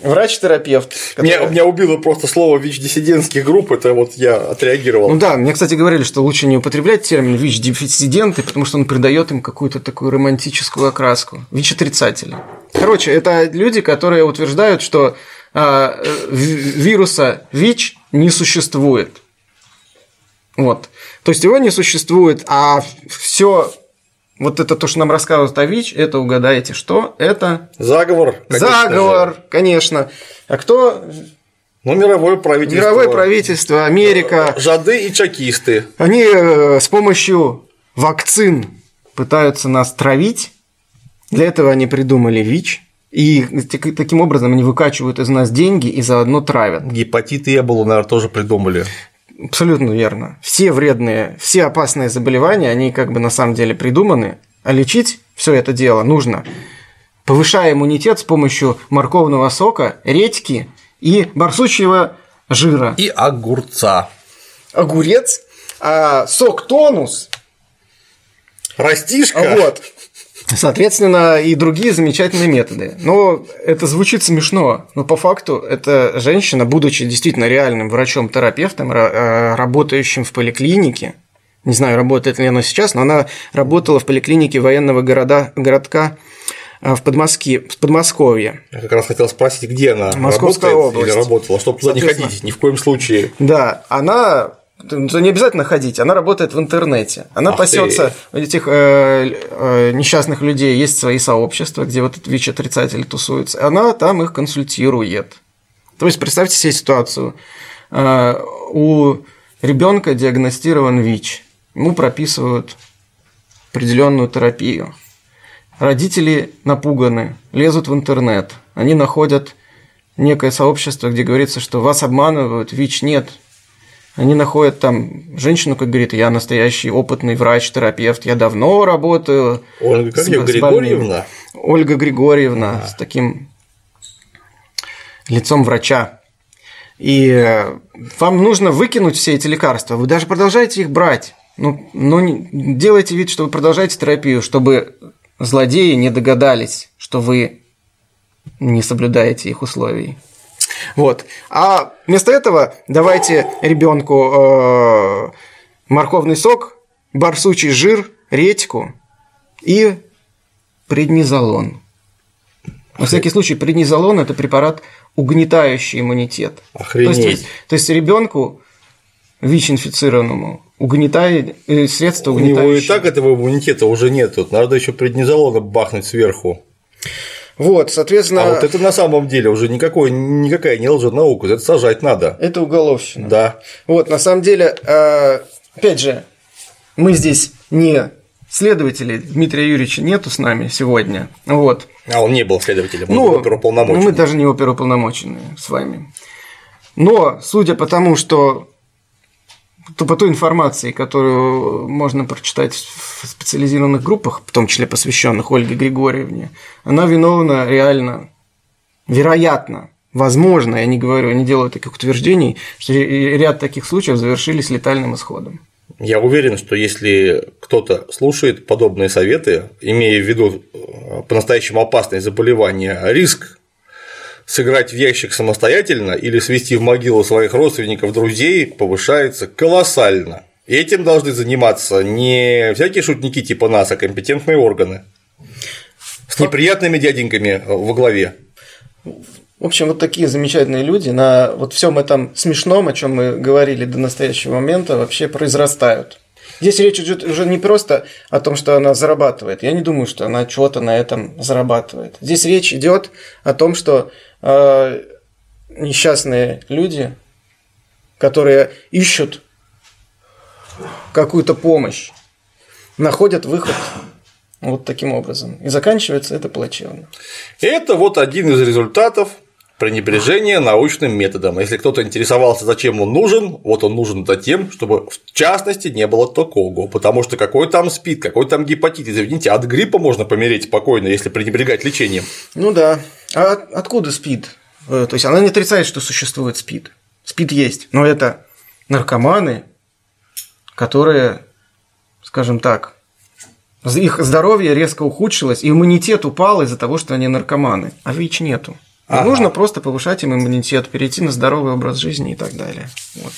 Э, Врач-терапевт. Который... Меня, меня убило просто слово ВИЧ-диссидентских групп, это вот я отреагировал. Ну да, мне, кстати, говорили, что лучше не употреблять термин ВИЧ-диссиденты, потому что он придает им какую-то такую романтическую окраску. ВИЧ-отрицатели. Короче, это люди, которые утверждают, что а, вируса ВИЧ не существует. Вот. То есть его не существует, а все вот это то, что нам рассказывает Тавич, это угадаете, что? Это... Заговор. Заговор, же. конечно. А кто? Ну, мировое правительство. Мировое правительство, Америка. Жады и чекисты. Они э, с помощью вакцин пытаются нас травить. Для этого они придумали ВИЧ. И таким образом они выкачивают из нас деньги и заодно травят. Гепатит и Эболу, наверное, тоже придумали. Абсолютно верно. Все вредные, все опасные заболевания, они как бы на самом деле придуманы, а лечить все это дело нужно, повышая иммунитет с помощью морковного сока, редьки и барсучьего жира. И огурца. Огурец, а сок тонус. Растишка. Вот. Соответственно, и другие замечательные методы. Но это звучит смешно, но по факту эта женщина, будучи действительно реальным врачом-терапевтом, э, работающим в поликлинике, не знаю, работает ли она сейчас, но она работала в поликлинике военного города, городка э, в, Подмоске, в Подмосковье. Я как раз хотел спросить, где она Московская работает область. или работала, чтобы туда не ходить, ни в коем случае. Да, она не обязательно ходить, она работает в интернете. Она Ах пасется у этих э, э, несчастных людей, есть свои сообщества, где вот ВИЧ-отрицатели тусуются. Она там их консультирует. То есть представьте себе ситуацию. Э, у ребенка диагностирован ВИЧ, ему прописывают определенную терапию. Родители напуганы, лезут в интернет, они находят некое сообщество, где говорится, что вас обманывают, ВИЧ нет, они находят там женщину, как говорит, я настоящий опытный врач-терапевт, я давно работаю. Ольга с, ее, Григорьевна? Ольга Григорьевна а. с таким лицом врача. И э, вам нужно выкинуть все эти лекарства. Вы даже продолжаете их брать. Ну, но делайте вид, что вы продолжаете терапию, чтобы злодеи не догадались, что вы не соблюдаете их условий. Вот. А вместо этого давайте ребенку э, морковный сок, барсучий жир, редьку и преднизолон. На всякий случай, преднизолон – это препарат, угнетающий иммунитет. Охренеть. То есть, то есть ребенку ВИЧ-инфицированному угнетает э, средства угнетающие. У него и так этого иммунитета уже нет, тут надо еще преднизолона бахнуть сверху. Вот, соответственно... А вот это на самом деле уже никакой, никакая не лженаука, это сажать надо. Это уголовщина. Да. Вот, на самом деле, э, опять же, мы здесь не следователи, Дмитрия Юрьевича нету с нами сегодня. Вот. А он не был следователем, он Ну, был оперуполномоченный. мы даже не оперуполномоченные с вами. Но, судя по тому, что то по той информации, которую можно прочитать в специализированных группах, в том числе посвященных Ольге Григорьевне, она виновна реально, вероятно, возможно, я не говорю, не делаю таких утверждений, что ряд таких случаев завершились летальным исходом. Я уверен, что если кто-то слушает подобные советы, имея в виду э, по-настоящему опасные заболевания, риск сыграть в ящик самостоятельно или свести в могилу своих родственников, друзей повышается колоссально. И этим должны заниматься не всякие шутники типа нас, а компетентные органы. С неприятными дяденьками во главе. В общем, вот такие замечательные люди на вот всем этом смешном, о чем мы говорили до настоящего момента, вообще произрастают. Здесь речь идет уже не просто о том, что она зарабатывает. Я не думаю, что она что-то на этом зарабатывает. Здесь речь идет о том, что э, несчастные люди, которые ищут какую-то помощь, находят выход вот таким образом. И заканчивается это плачевно. Это вот один из результатов пренебрежение научным методом. Если кто-то интересовался, зачем он нужен, вот он нужен за тем, чтобы в частности не было токого, потому что какой там спид, какой там гепатит, извините, от гриппа можно помереть спокойно, если пренебрегать лечением. Ну да. А откуда спид? Э, то есть она не отрицает, что существует спид. Спид есть, но это наркоманы, которые, скажем так, их здоровье резко ухудшилось, и иммунитет упал из-за того, что они наркоманы, а ВИЧ нету. Ага. Нужно просто повышать им иммунитет, перейти на здоровый образ жизни и так далее. Вот.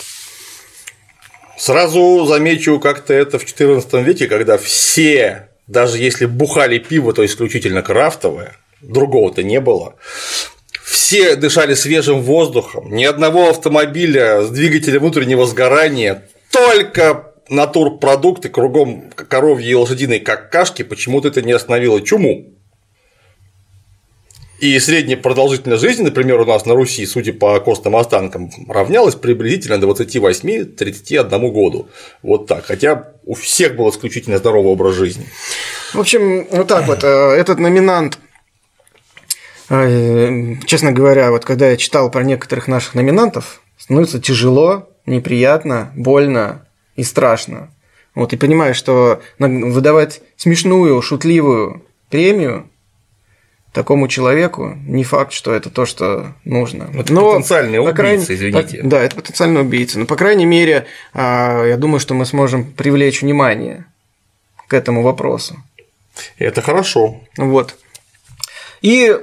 Сразу замечу как-то это в XIV веке, когда все, даже если бухали пиво, то исключительно крафтовое, другого-то не было, все дышали свежим воздухом, ни одного автомобиля с двигателем внутреннего сгорания, только натурпродукты, кругом коровьи и лошадиные какашки, почему-то это не остановило чуму. И средняя продолжительность жизни, например, у нас на Руси, судя по костным останкам, равнялась приблизительно 28-31 году. Вот так. Хотя у всех был исключительно здоровый образ жизни. В общем, вот так вот. Э, этот номинант э, Честно говоря, вот когда я читал про некоторых наших номинантов, становится тяжело, неприятно, больно и страшно. Вот, и понимаешь, что выдавать смешную, шутливую премию такому человеку не факт, что это то, что нужно. Это Но, потенциальный убийца, крайней... извините. Да, это потенциальный убийца. Но, по крайней мере, а, я думаю, что мы сможем привлечь внимание к этому вопросу. Это хорошо. Вот. И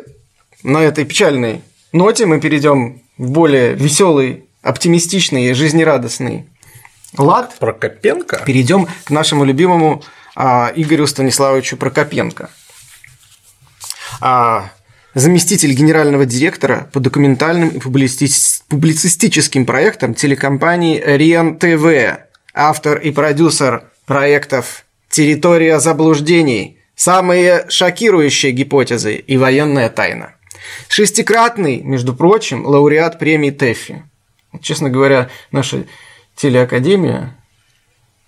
на этой печальной ноте мы перейдем в более веселый, оптимистичный и жизнерадостный лад. Прокопенко. Перейдем к нашему любимому а, Игорю Станиславовичу Прокопенко а заместитель генерального директора по документальным и публицистическим проектам телекомпании РИАН ТВ, автор и продюсер проектов «Территория заблуждений», «Самые шокирующие гипотезы» и «Военная тайна». Шестикратный, между прочим, лауреат премии ТЭФИ. Честно говоря, наша телеакадемия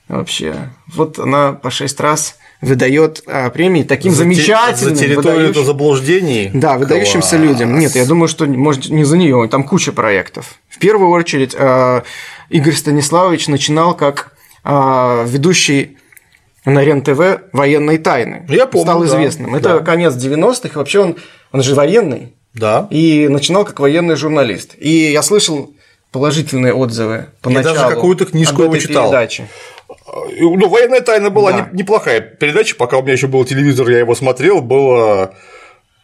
вообще, вот она по шесть раз выдает а, премии таким за замечательным, за территорию выдающим, заблуждений. Да, выдающимся Класс. людям. Нет, я думаю, что может не за нее, там куча проектов. В первую очередь а, Игорь Станиславович начинал как а, ведущий на РЕН-ТВ военной тайны. Я помню, Стал известным. Да, Это да. конец 90-х. Вообще он, он же военный. Да. И начинал как военный журналист. И я слышал положительные отзывы поначалу. Я даже какую-то книжку его читал. Передачи. Ну, военная тайна была да. неплохая передача, пока у меня еще был телевизор, я его смотрел, было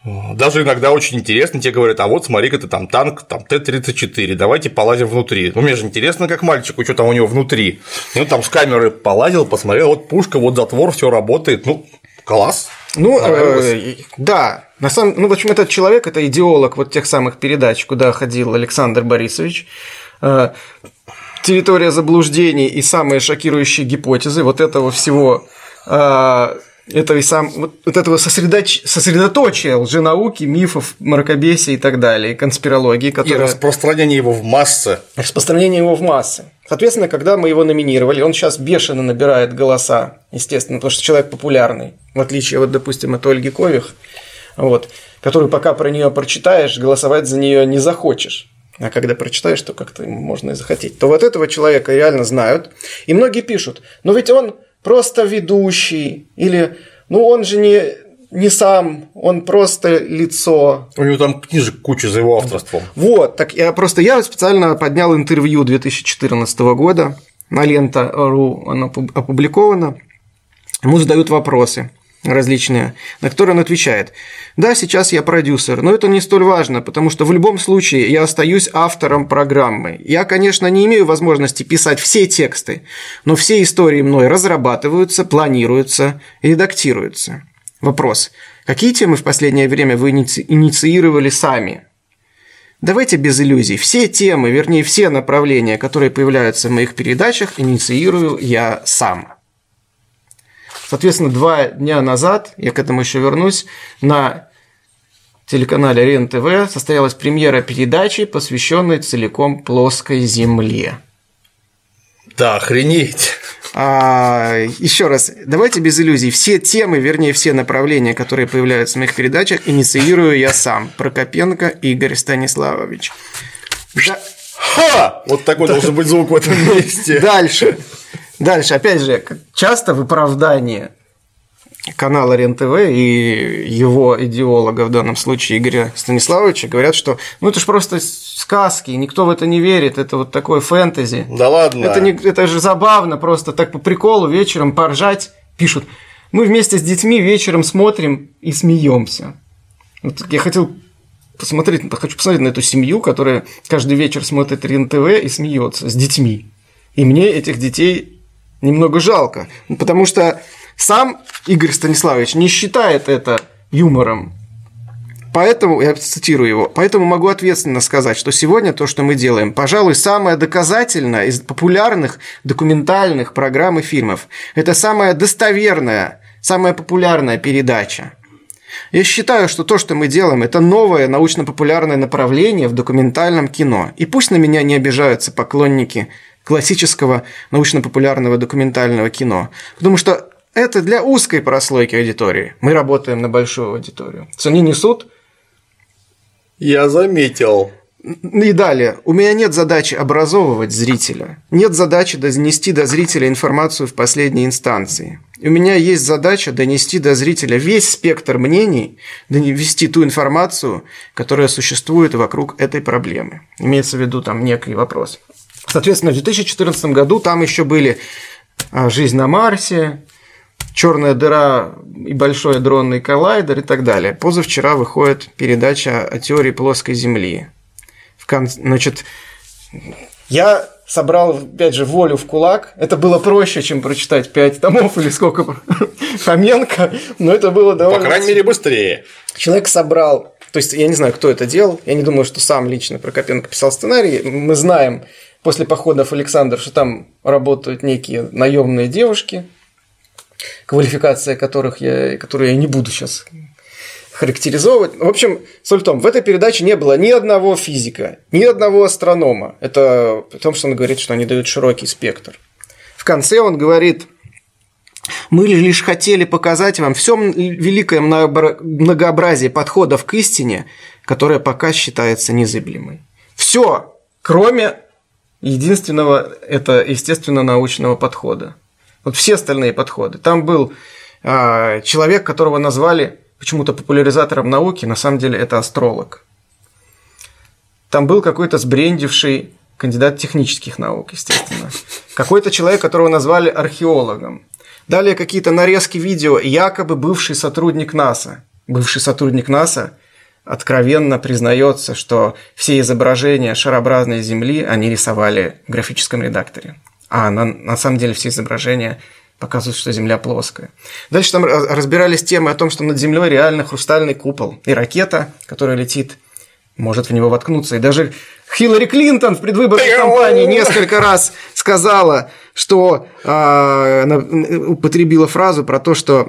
э, даже иногда очень интересно, тебе говорят, а вот смотри-ка ты там танк, там Т-34, давайте полазим внутри. Ну, мне же интересно, как мальчику, что там у него внутри. Ну, там с камеры полазил, посмотрел, вот пушка, вот затвор, все работает, ну, класс. Ну, э, да, на самом, ну, в общем, этот человек, это идеолог вот тех самых передач, куда ходил Александр Борисович. Э, территория заблуждений и самые шокирующие гипотезы вот этого всего а, этого, сам, вот, вот этого сосредоч... сосредоточия лженауки, мифов, мракобесия и так далее, конспирологии, которые... И распространение его в массы. Распространение его в массы. Соответственно, когда мы его номинировали, он сейчас бешено набирает голоса, естественно, потому что человек популярный, в отличие, вот, допустим, от Ольги Кових, вот, которую пока про нее прочитаешь, голосовать за нее не захочешь. А когда прочитаешь, то как-то можно и захотеть. То вот этого человека реально знают. И многие пишут, но ведь он просто ведущий, или ну он же не, не сам, он просто лицо. У него там книжек куча за его авторством. Вот, так я просто я специально поднял интервью 2014 года на лента.ру, оно опубликовано. Ему задают вопросы различные, на которые он отвечает. Да, сейчас я продюсер, но это не столь важно, потому что в любом случае я остаюсь автором программы. Я, конечно, не имею возможности писать все тексты, но все истории мной разрабатываются, планируются, редактируются. Вопрос. Какие темы в последнее время вы инициировали сами? Давайте без иллюзий. Все темы, вернее, все направления, которые появляются в моих передачах, инициирую я сам. Соответственно, два дня назад, я к этому еще вернусь, на телеканале РЕН-ТВ состоялась премьера передачи, посвященной целиком плоской Земле. Да, охренеть. А, еще раз, давайте без иллюзий. Все темы, вернее, все направления, которые появляются в моих передачах, инициирую я сам. Прокопенко Игорь Станиславович. Да. Ха! Вот такой должен быть звук в этом месте. Дальше. Дальше, опять же, часто в оправдании канала РЕН-ТВ и его идеолога, в данном случае Игоря Станиславовича, говорят, что ну это же просто сказки, никто в это не верит, это вот такое фэнтези. Да ладно. Это, не, это же забавно, просто так по приколу вечером поржать, пишут. Мы вместе с детьми вечером смотрим и смеемся. Вот я хотел посмотреть, хочу посмотреть на эту семью, которая каждый вечер смотрит РЕН-ТВ и смеется с детьми. И мне этих детей немного жалко, потому что сам Игорь Станиславович не считает это юмором. Поэтому, я цитирую его, поэтому могу ответственно сказать, что сегодня то, что мы делаем, пожалуй, самое доказательное из популярных документальных программ и фильмов. Это самая достоверная, самая популярная передача. Я считаю, что то, что мы делаем, это новое научно-популярное направление в документальном кино. И пусть на меня не обижаются поклонники классического научно-популярного документального кино. Потому что это для узкой прослойки аудитории. Мы работаем на большую аудиторию. Они несут. Я заметил. И далее. У меня нет задачи образовывать зрителя. Нет задачи донести до зрителя информацию в последней инстанции. У меня есть задача донести до зрителя весь спектр мнений, донести ту информацию, которая существует вокруг этой проблемы. Имеется в виду там некий вопрос. Соответственно, в 2014 году там еще были а, «Жизнь на Марсе», черная дыра и большой адронный коллайдер и так далее. Позавчера выходит передача о теории плоской Земли. В кон... Значит, я собрал, опять же, волю в кулак. Это было проще, чем прочитать пять томов или сколько Хоменко, но это было довольно... По крайней мере, быстрее. Человек собрал... То есть, я не знаю, кто это делал. Я не думаю, что сам лично Прокопенко писал сценарий. Мы знаем после походов Александр, что там работают некие наемные девушки, квалификация которых я, которую я не буду сейчас характеризовывать. В общем, соль в том, в этой передаче не было ни одного физика, ни одного астронома. Это при том, что он говорит, что они дают широкий спектр. В конце он говорит, мы лишь хотели показать вам все великое многообразие подходов к истине, которое пока считается незыблемой. Все, кроме единственного это, естественно, научного подхода. Вот все остальные подходы. Там был э, человек, которого назвали почему-то популяризатором науки, на самом деле это астролог. Там был какой-то сбрендивший кандидат технических наук, естественно. Какой-то человек, которого назвали археологом. Далее какие-то нарезки видео, якобы бывший сотрудник НАСА. Бывший сотрудник НАСА откровенно признается, что все изображения шарообразной Земли они рисовали в графическом редакторе. А на, на самом деле все изображения показывают, что Земля плоская. Дальше там разбирались темы о том, что над Землей реально хрустальный купол. И ракета, которая летит, может в него воткнуться. И даже Хиллари Клинтон в предвыборной кампании несколько раз сказала, что э, она употребила фразу про то, что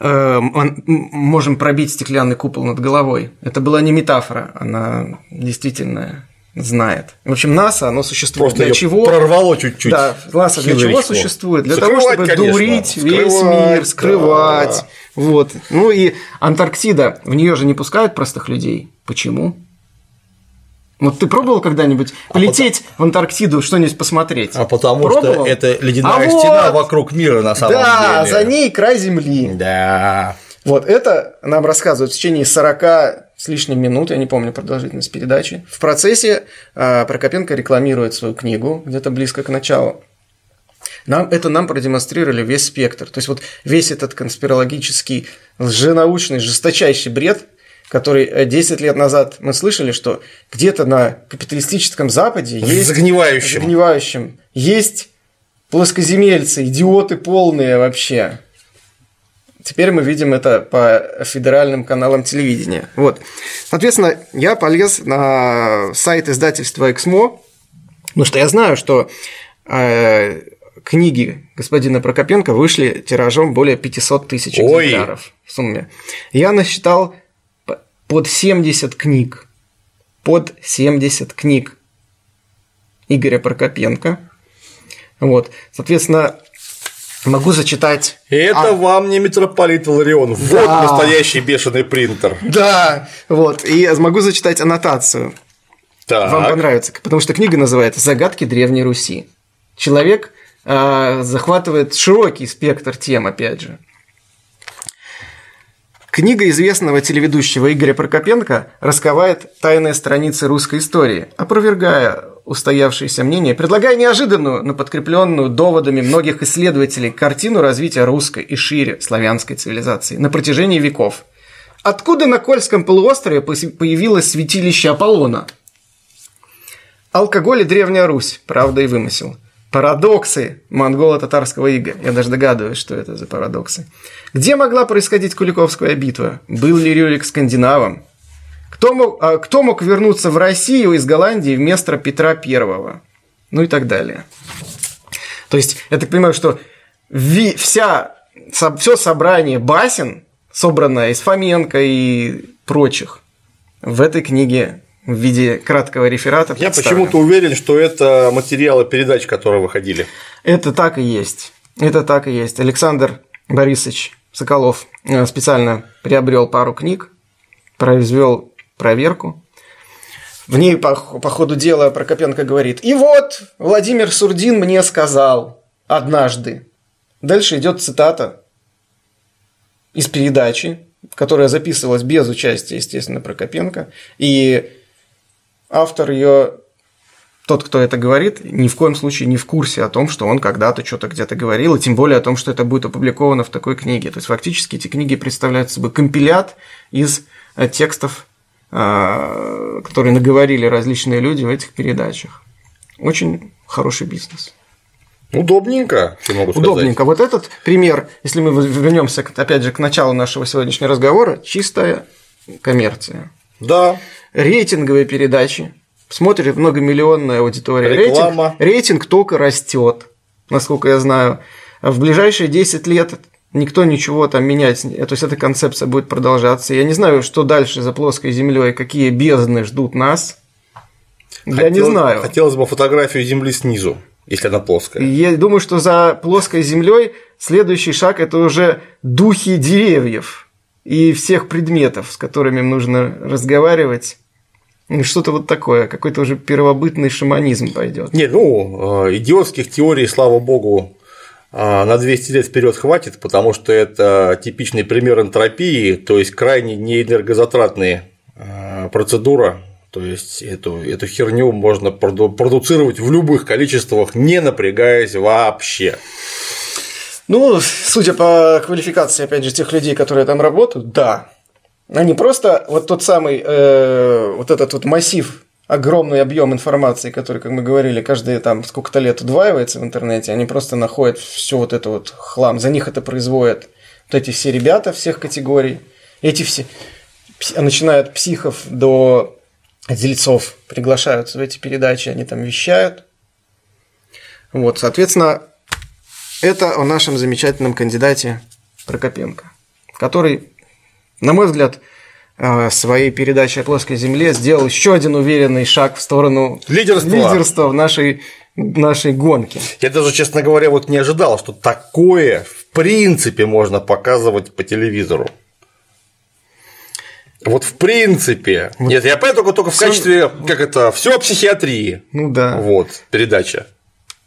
можем пробить стеклянный купол над головой. Это была не метафора, она действительно знает. В общем, НАСА, оно существует Просто для чего? прорвало чуть-чуть. Да, НАСА для чего существует? Для Скрывать, того, чтобы конечно. дурить весь Скрывать, мир, скрывать. да. Вот. Ну и Антарктида, в нее же не пускают простых людей. Почему? Вот ты пробовал когда-нибудь полететь в Антарктиду, что-нибудь посмотреть? А потому Пробовал? что это ледяная А стена вот! вокруг мира на самом Да, деле. за ней край Земли. Да. Вот это нам рассказывают в течение 40 с лишним минут, я не помню продолжительность передачи. В процессе э, Прокопенко рекламирует свою книгу где-то близко к началу. Нам, это нам продемонстрировали весь спектр. То есть вот весь этот конспирологический, лженаучный, жесточайший бред, который э, 10 лет назад мы слышали, что где-то на капиталистическом Западе есть... Загнивающим. загнивающем есть плоскоземельцы, идиоты полные вообще. Теперь мы видим это по федеральным каналам телевидения. Вот. Соответственно, я полез на сайт издательства «Эксмо», потому что я знаю, что э, книги господина Прокопенко вышли тиражом более 500 тысяч Ой. экземпляров в сумме. Я насчитал под 70 книг. Под 70 книг Игоря Прокопенко. Вот. Соответственно, могу зачитать Это А- вам не митрополит Ларион. Вот Да. настоящий бешеный принтер. Да, вот. И могу зачитать аннотацию. Так. Вам понравится, потому что книга называется «Загадки Древней Руси». Человек э, захватывает широкий спектр тем, опять же. Книга известного телеведущего Игоря Прокопенко раскрывает тайные страницы русской истории, опровергая устоявшиеся мнения, предлагая неожиданную, но подкрепленную доводами многих исследователей картину развития русской и шире славянской цивилизации на протяжении веков. Откуда на Кольском полуострове появилось святилище Аполлона? Алкоголь и Древняя Русь. Правда и вымысел. Парадоксы монголо-татарского ига. Я даже догадываюсь, что это за парадоксы. Где могла происходить Куликовская битва? Был ли Рюрик скандинавом? Кто мог, а, кто мог вернуться в Россию из Голландии вместо Петра Первого? Ну и так далее. То есть, я так понимаю, что ви- вся, все собрание басен, собранное из Фоменко и прочих, в этой книге в виде краткого реферата Я почему-то уверен, что это материалы передач, которые выходили. Это так и есть. Это так и есть. Александр Борисович Соколов э, специально приобрел пару книг, произвел проверку. В ней по, по ходу дела Прокопенко говорит, и вот Владимир Сурдин мне сказал однажды. Дальше идет цитата из передачи, которая записывалась без участия, естественно, Прокопенко. И автор ее тот, кто это говорит, ни в коем случае не в курсе о том, что он когда-то что-то где-то говорил, и тем более о том, что это будет опубликовано в такой книге. То есть фактически эти книги представляют собой компилят из э, текстов, э, которые наговорили различные люди в этих передачах. Очень хороший бизнес. Удобненько, что могу сказать. Удобненько. Вот этот пример, если мы вернемся опять же к началу нашего сегодняшнего разговора, чистая коммерция. Да. Рейтинговые передачи, смотрит многомиллионная аудитория. Реклама. Рейтинг, рейтинг только растет, насколько я знаю. В ближайшие 10 лет никто ничего там менять, то есть эта концепция будет продолжаться. Я не знаю, что дальше за плоской землей, какие бездны ждут нас. Я не Хотел- знаю. Хотелось бы фотографию Земли снизу, если она плоская. Я думаю, что за плоской землей следующий шаг это уже духи деревьев и всех предметов, с которыми нужно разговаривать. Ну, Что-то вот такое, какой-то уже первобытный шаманизм пойдет. Не, ну, э, идиотских теорий, слава богу, э, на 200 лет вперед хватит, потому что это типичный пример энтропии, то есть крайне неэнергозатратная э, процедура. То есть эту, эту херню можно проду- продуцировать в любых количествах, не напрягаясь вообще. Ну, судя по квалификации, опять же, тех людей, которые там работают, да. Они просто вот тот самый, э, вот этот вот массив, огромный объем информации, который, как мы говорили, каждые там сколько-то лет удваивается в интернете, они просто находят все вот это вот хлам. За них это производят вот эти все ребята всех категорий. Эти все, начиная от психов до дельцов, приглашаются в эти передачи, они там вещают. Вот, соответственно, это о нашем замечательном кандидате Прокопенко. который, на мой взгляд, э, своей передачей о плоской земле сделал еще один уверенный шаг в сторону Лидерства. лидерства в нашей, нашей гонке. Я даже, честно говоря, вот не ожидал, что такое в принципе можно показывать по телевизору. Вот в принципе. Нет, я понял только, только в качестве, как это, все о психиатрии. Ну да. Вот, передача.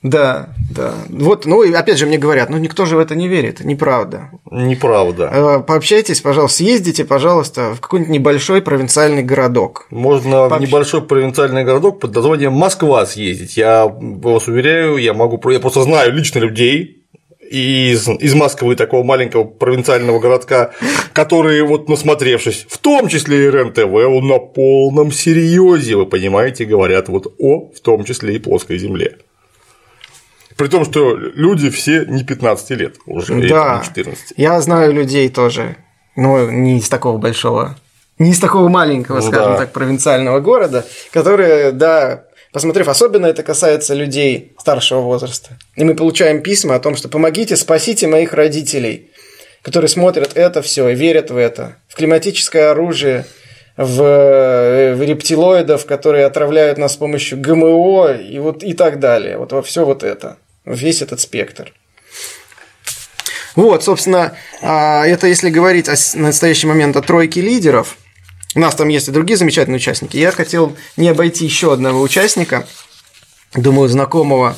Да, да. Вот, ну и опять же мне говорят, ну никто же в это не верит, неправда. Неправда. Э, Пообщайтесь, пожалуйста, съездите, пожалуйста, в какой-нибудь небольшой провинциальный городок. Можно в Пообщ- небольшой провинциальный городок под названием Москва съездить. Я вас уверяю, я могу, я просто знаю лично людей из, из Москвы, такого маленького провинциального городка, которые, вот насмотревшись, в том числе и РЕН-ТВ, на полном серьезе, вы понимаете, говорят вот о, в том числе и плоской земле. При том, что люди все не 15 лет уже, да, не 14. я знаю людей тоже, но не из такого большого, не из такого маленького, Ну скажем да. так, провинциального города, которые, да, посмотрев, особенно это касается людей старшего возраста. И мы получаем письма о том, что помогите, спасите моих родителей, которые смотрят это все и верят в это, в климатическое оружие, в, в рептилоидов, которые отравляют нас с помощью ГМО и вот и так далее. Вот во все вот это, весь этот спектр. Вот, собственно, а, это если говорить о на настоящий момент о тройке лидеров. У нас там есть и другие замечательные участники. Я хотел не обойти еще одного участника, думаю, знакомого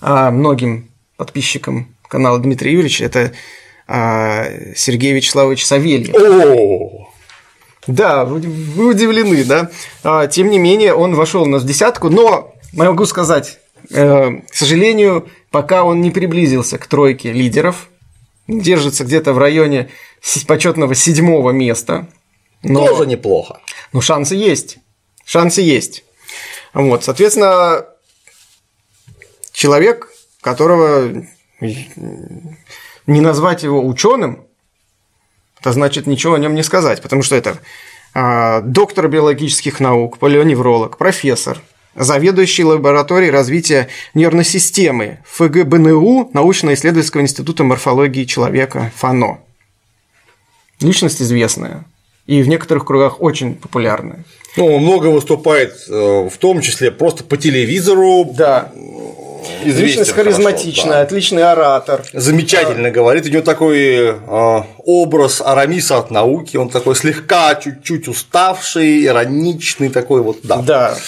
а, многим подписчикам канала Дмитрия Юрьевича. Это а, Сергей Вячеславович Савельев. О, Да, вы удивлены, да? Тем не менее, он вошел у нас в десятку, но могу сказать, к сожалению, пока он не приблизился к тройке лидеров, держится где-то в районе почетного седьмого места. Но, тоже неплохо. но шансы есть. Шансы есть. Вот, соответственно, человек, которого не назвать его ученым, это значит ничего о нем не сказать, потому что это а, доктор биологических наук, палеоневролог, профессор, заведующий лабораторией развития нервной системы ФГБНУ Научно-исследовательского института морфологии человека ФАНО. Личность известная и в некоторых кругах очень популярная. Ну, он много выступает, э, в том числе просто по телевизору. Да, личность харизматичная, да. отличный оратор. Замечательно говорит. У него такой э, образ Арамиса от науки. Он такой слегка чуть-чуть уставший, ироничный такой вот, да. Да,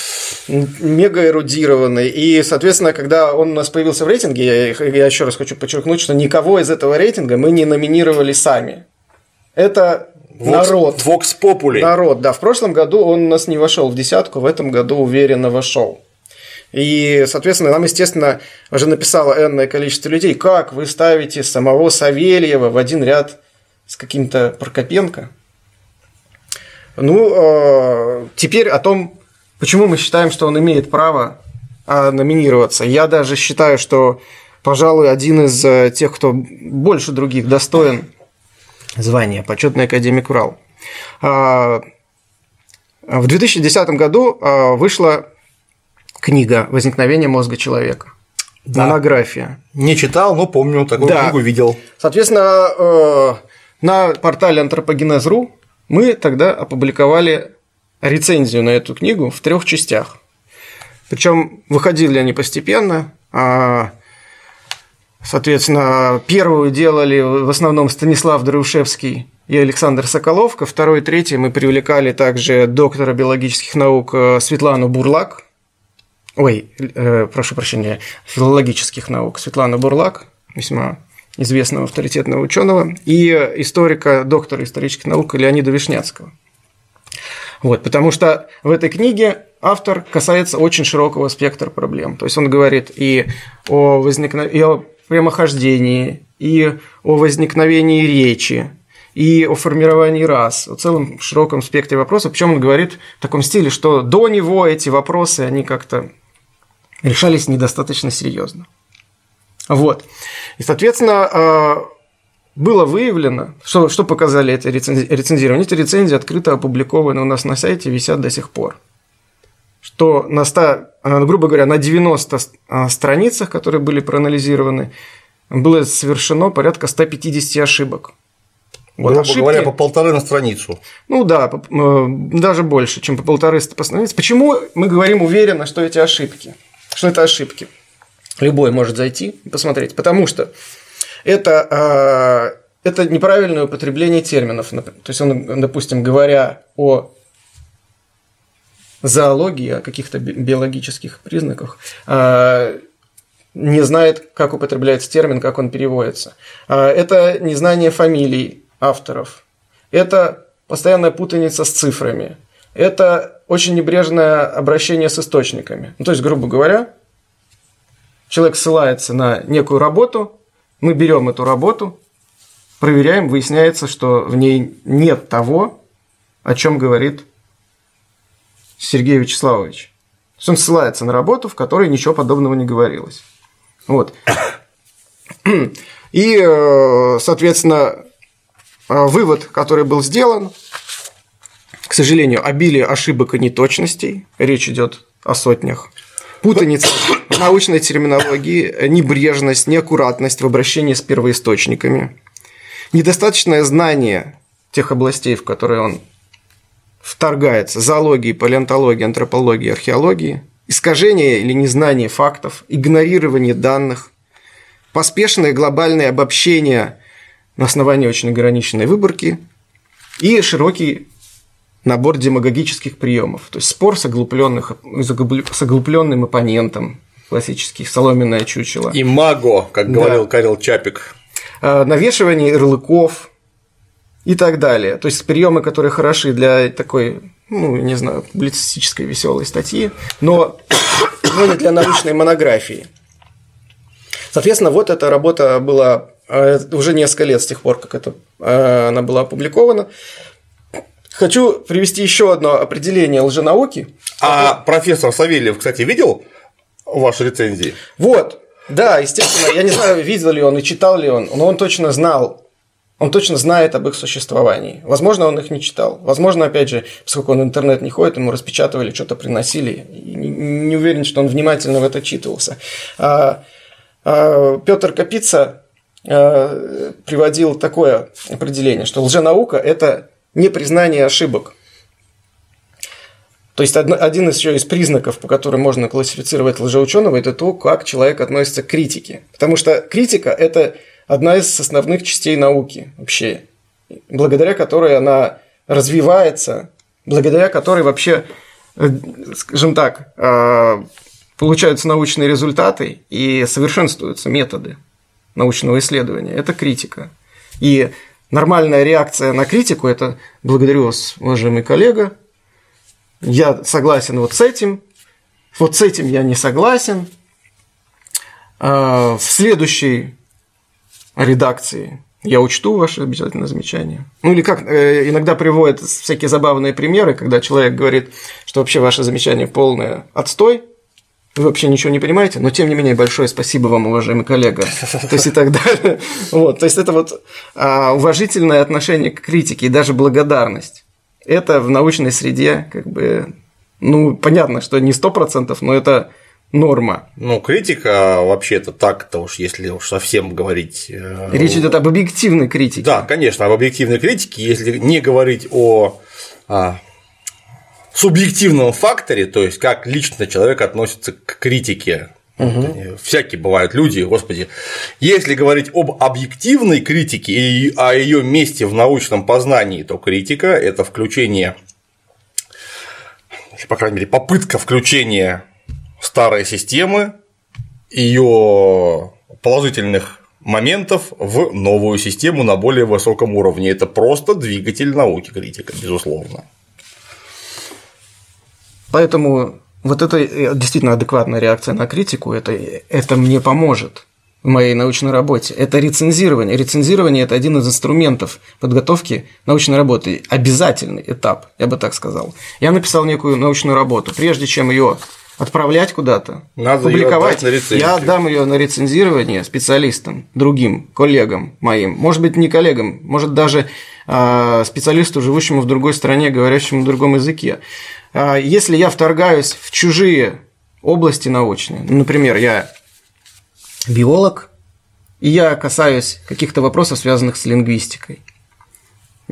мега эрудированный. И, соответственно, когда он у нас появился в рейтинге, я, я еще раз хочу подчеркнуть, что никого из этого рейтинга мы не номинировали сами. Это народ. Вокс Попули. Народ, да. В прошлом году он у нас не вошел в десятку, в этом году уверенно вошел. И, соответственно, нам, естественно, уже написало энное количество людей, как вы ставите самого Савельева в один ряд с каким-то Прокопенко. Ну, э, теперь о том, почему мы считаем, что он имеет право а, номинироваться. Я даже считаю, что, пожалуй, один из э, тех, кто больше других достоин звания почетный академик Урал. А, В 2010 году а, вышла книга «Возникновение мозга человека». Да. Монография. Не читал, но помню, такую Да. книгу видел. Соответственно, э, на портале антропогенез.ру мы тогда опубликовали рецензию на эту книгу в трех частях. Причем выходили они постепенно. а, Соответственно, первую делали в основном Станислав Дорушевский и Александр Соколов. Ко второй и третьей мы привлекали также доктора биологических наук э, Светлану Бурлак. Ой, э, прошу прощения, филологических наук Светлана Бурлак, весьма известного авторитетного ученого, и историка, доктора исторических наук Леонида Вишняцкого. Вот, потому что в этой книге автор касается очень широкого спектра проблем. То есть он говорит и о, возникно... и о прямохождении, и о возникновении речи, и о формировании рас, о целом широком спектре вопросов. Причем он говорит в таком стиле, что до него эти вопросы, они как-то решались недостаточно серьезно. Вот. И, соответственно, э, было выявлено, что, что показали эти рецензи- рецензирования. Эти рецензии открыто опубликованы у нас на сайте, висят до сих пор. Что на 100, э, грубо говоря, на 90 с- э, страницах, которые были проанализированы, было совершено порядка 150 ошибок. Вот Грубо ошибки, говоря, по полторы на страницу. Ну да, э, даже больше, чем по полторы по странице. Почему мы говорим уверенно, что эти ошибки? Что это ошибки? Любой может зайти и посмотреть. Потому что это, э, это неправильное употребление терминов. То есть он, допустим, говоря о зоологии, о каких-то биологических признаках, э, не знает, как употребляется термин, как он переводится. Э, это незнание фамилий авторов. Это постоянная путаница с цифрами. Это очень небрежное обращение с источниками. Ну, то есть, грубо говоря, человек ссылается на некую работу, мы берем эту работу, проверяем, выясняется, что в ней нет того, о чем говорит Сергей Вячеславович. То есть он ссылается на работу, в которой ничего подобного не говорилось. Вот. И, э, соответственно, а, вывод, который был сделан, к сожалению, обилие ошибок и неточностей, речь идет о сотнях, путаница в научной терминологии, небрежность, неаккуратность в обращении с первоисточниками, недостаточное знание тех областей, в которые он вторгается, зоологии, палеонтологии, антропологии, археологии, искажение или незнание фактов, игнорирование данных, поспешное глобальное обобщение на основании очень ограниченной выборки. И широкий набор демагогических приемов. То есть спор с, оглупленных, с оглупленным оппонентом, классический, соломенное чучело. И маго, как говорил да. Карел Чапик. А, навешивание ярлыков и так далее. То есть приемы, которые хороши для такой, ну, не знаю, публицистической веселой статьи, но, но не для научной монографии. Соответственно, вот эта работа была а, уже несколько лет с тех пор, как это, а, она была опубликована. Хочу привести еще одно определение лженауки. А это... профессор Савельев, кстати, видел ваши рецензии? Вот, да, естественно, я не знаю, видел ли он и читал ли он, но он точно знал, он точно знает об их существовании. Возможно, он их не читал. Возможно, опять же, поскольку он в интернет не ходит, ему распечатывали, что-то приносили. Не уверен, что он внимательно в это читывался. А, а, Петр Капица Э, приводил такое определение, что лженаука – это непризнание ошибок. То есть один из еще из признаков, по которым можно классифицировать лжеученого, это то, как человек относится к критике. Потому что критика – это одна из основных частей науки вообще, благодаря которой она развивается, благодаря которой вообще, э, скажем так, э, получаются научные результаты и совершенствуются методы научного исследования, это критика. И нормальная реакция на критику – это «благодарю вас, уважаемый коллега, я согласен вот с этим, вот с этим я не согласен». А, в следующей редакции я учту ваши обязательно замечания. Ну или как э, иногда приводят всякие забавные примеры, когда человек говорит, что вообще ваше замечание полное отстой, вы вообще ничего не понимаете, но тем не менее большое спасибо вам, уважаемый коллега. То есть и так далее. Вот, то есть это вот а, уважительное отношение к критике и даже благодарность. Это в научной среде как бы, ну, понятно, что не сто процентов, но это норма. Ну, критика вообще-то так-то уж, если уж совсем говорить. Э, Речь идет об объективной критике. Да, конечно, об объективной критике, если не говорить о а, субъективном факторе, то есть как лично человек относится к критике. Угу. Всякие бывают люди, господи. Если говорить об объективной критике и о ее месте в научном познании, то критика это включение, по крайней мере, попытка включения старой системы, ее положительных моментов в новую систему на более высоком уровне. Это просто двигатель науки критика, безусловно. Поэтому вот это э, действительно адекватная реакция на критику, это, это мне поможет в моей научной работе. Это рецензирование. Рецензирование – это один из инструментов подготовки научной работы. Обязательный этап, я бы так сказал. Я написал некую научную работу. Прежде чем ее отправлять куда-то, Надо публиковать, я отдам ее на рецензирование специалистам, другим коллегам моим. Может быть, не коллегам, может даже а, специалисту, живущему в другой стране, говорящему в другом языке. А, если я вторгаюсь в чужие области научные, ну, например, я биолог, и я касаюсь каких-то вопросов, связанных с лингвистикой,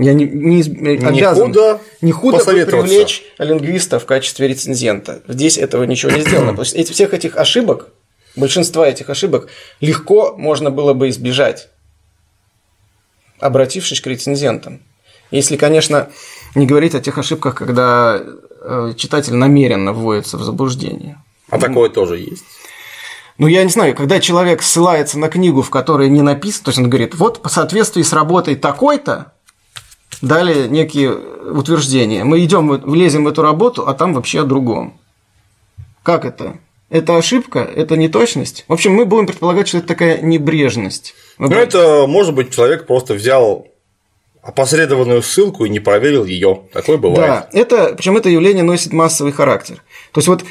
Я не, не, не обязан. худо не худо бы посоветоваться. привлечь лингвиста в качестве рецензента. Здесь этого ничего не сделано. То есть эти, всех этих ошибок, большинства этих ошибок легко можно было бы избежать, обратившись к рецензентам. Если, конечно, не говорить о тех ошибках, когда э, читатель намеренно вводится в заблуждение. А такое тоже есть. Ну, я не знаю, когда человек ссылается на книгу, в которой не написано, то есть он говорит, вот по соответствии с работой такой-то, дали некие утверждения. Мы идем, влезем в эту работу, а там вообще о другом. Как это? Это ошибка, это неточность. В общем, мы будем предполагать, что это такая небрежность. Ну, это, может быть, человек просто взял опосредованную ссылку и не проверил ее. Такое бывает. Да, это, причем это явление носит массовый характер. То есть вот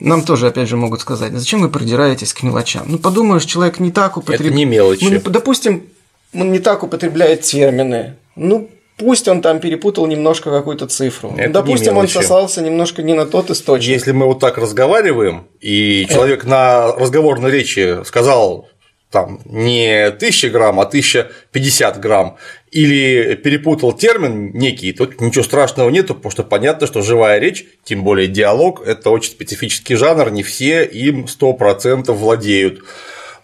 нам тоже, опять же, могут сказать, зачем вы продираетесь к мелочам? Ну, подумаешь, человек не так употребляет. Это не мелочи. Ну, допустим, он не так употребляет термины. Ну, пусть он там перепутал немножко какую-то цифру. Это допустим, он сослался немножко не на тот источник. Если мы вот так разговариваем, и человек на разговорной речи сказал там не 1000 грамм, а 1050 грамм, или перепутал термин некий, то ничего страшного нету, потому что понятно, что живая речь, тем более диалог, это очень специфический жанр, не все им 100% владеют.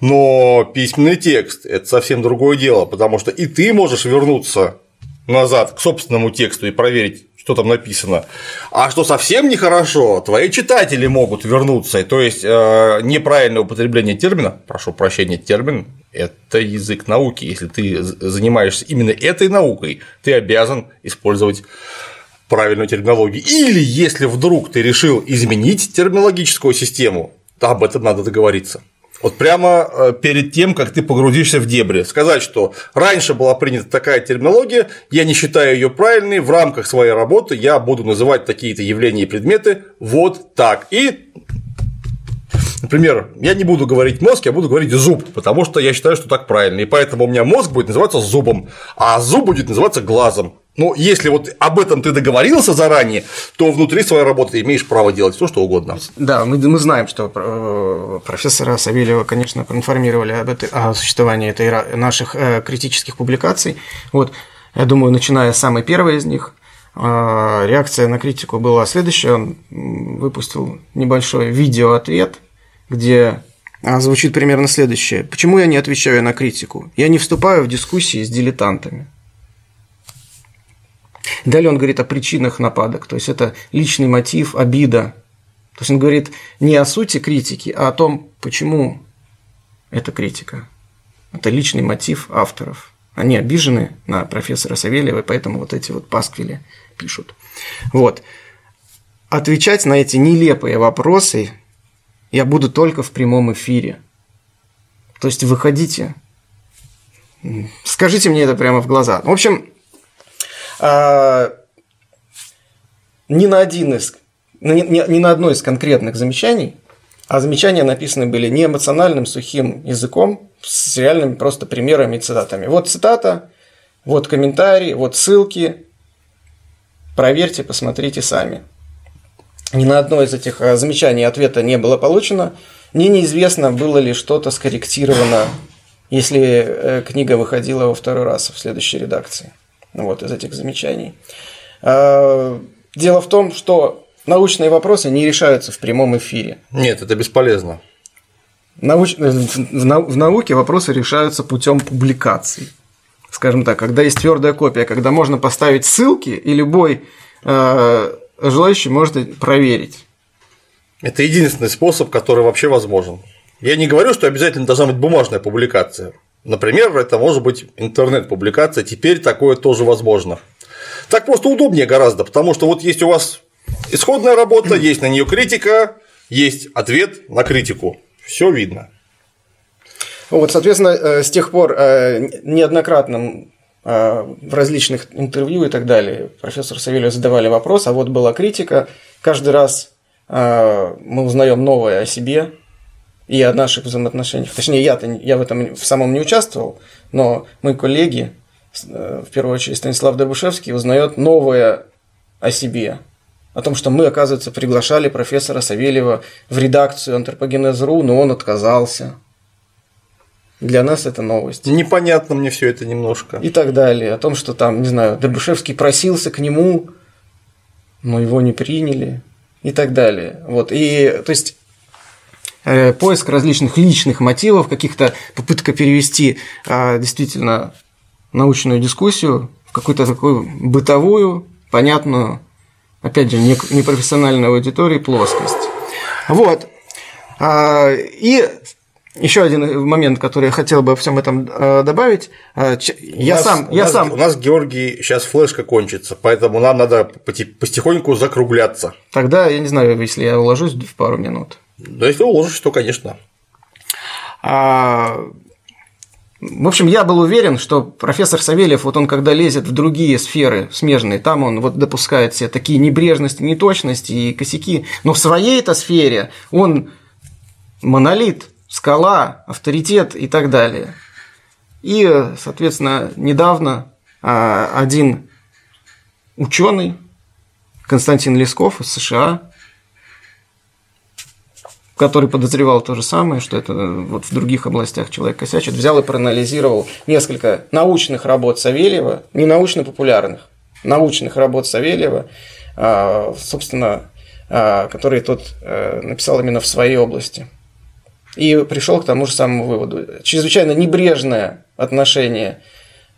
Но письменный текст – это совсем другое дело, потому что и ты можешь вернуться назад к собственному тексту и проверить, что там написано. А что совсем нехорошо, твои читатели могут вернуться. То есть э, неправильное употребление термина, прошу прощения, термин это язык науки. Если ты занимаешься именно этой наукой, ты обязан использовать правильную терминологию. Или если вдруг ты решил изменить терминологическую систему, то об этом надо договориться. Вот прямо э, перед тем, как ты погрузишься в дебри, сказать, что раньше была принята такая терминология, я не считаю ее правильной, в рамках своей работы я буду называть такие-то явления и предметы вот так. И Например, я не буду говорить мозг, я буду говорить зуб, потому что я считаю, что так правильно. И поэтому у меня мозг будет называться зубом, а зуб будет называться глазом. Но если вот об этом ты договорился заранее, то внутри своей работы ты имеешь право делать все, что угодно. Да, мы, мы знаем, что э, профессора Савельева, конечно, проинформировали об этой, о существовании этой, наших э, критических публикаций. Вот, я думаю, начиная с самой первой из них, э, реакция на критику была следующая. Он выпустил небольшой видеоответ, где звучит примерно следующее. Почему я не отвечаю на критику? Я не вступаю в дискуссии с дилетантами. Далее он говорит о причинах нападок, то есть это личный мотив, обида. То есть он говорит не о сути критики, а о том, почему это критика. Это личный мотив авторов. Они обижены на профессора Савельева, и поэтому вот эти вот пасквили пишут. Вот. Отвечать на эти нелепые вопросы я буду только в прямом эфире. То есть выходите, скажите мне это прямо в глаза. В общем, ни на один из, ни, ни, ни на одно из конкретных замечаний, а замечания написаны были не эмоциональным сухим языком, с реальными просто примерами и цитатами. Вот цитата, вот комментарий, вот ссылки. Проверьте, посмотрите сами. Ни на одно из этих а, замечаний ответа не было получено. Мне неизвестно, было ли что-то скорректировано, если э, книга выходила во второй раз в следующей редакции вот, из этих замечаний. А, дело в том, что научные вопросы не решаются в прямом эфире. Нет, это бесполезно. Науч... В науке вопросы решаются путем публикаций. Скажем так, когда есть твердая копия, когда можно поставить ссылки, и любой э, желающий может проверить. Это единственный способ, который вообще возможен. Я не говорю, что обязательно должна быть бумажная публикация. Например, это может быть интернет-публикация, теперь такое тоже возможно. Так просто удобнее гораздо, потому что вот есть у вас исходная работа, есть на нее критика, есть ответ на критику. Все видно. Вот, соответственно, э, с тех пор э, неоднократно э, в различных интервью и так далее профессор Савельев задавали вопрос, а вот была критика, каждый раз мы узнаем новое о себе, и о наших взаимоотношениях. Точнее, я-то я в этом в самом не участвовал, но мои коллеги, э, в первую очередь Станислав Дробышевский, узнает новое о себе. О том, что мы, оказывается, приглашали профессора Савельева в редакцию антропогенез.ру, но он отказался. Для нас это новость. Непонятно мне все это немножко. И так далее. О том, что там, не знаю, Дробышевский просился к нему, но его не приняли. И так далее. Вот. И, то есть, поиск различных личных мотивов, каких-то попытка перевести а, действительно научную дискуссию в какую-то такую бытовую, понятную, опять же, непрофессиональной аудитории плоскость. Вот. А, и еще один момент, который я хотел бы во всем этом э, добавить. Э, я нас, сам, у я нас, сам. У нас, Георгий, сейчас флешка кончится, поэтому нам надо потихоньку закругляться. Тогда я не знаю, если я уложусь в пару минут. Да, если уложишь, то, конечно. А, в общем, я был уверен, что профессор Савельев, вот он когда лезет в другие сферы смежные, там он вот допускает все такие небрежности, неточности и косяки, но в своей этой сфере он монолит, скала, авторитет и так далее. И, соответственно, недавно а, один ученый, Константин Лесков из США, который подозревал то же самое, что это вот в других областях человек косячит, взял и проанализировал несколько научных работ Савельева, не научно-популярных, научных работ Савельева, а, собственно, а, которые тот э, написал именно в своей области. И пришел к тому же самому выводу. Чрезвычайно небрежное отношение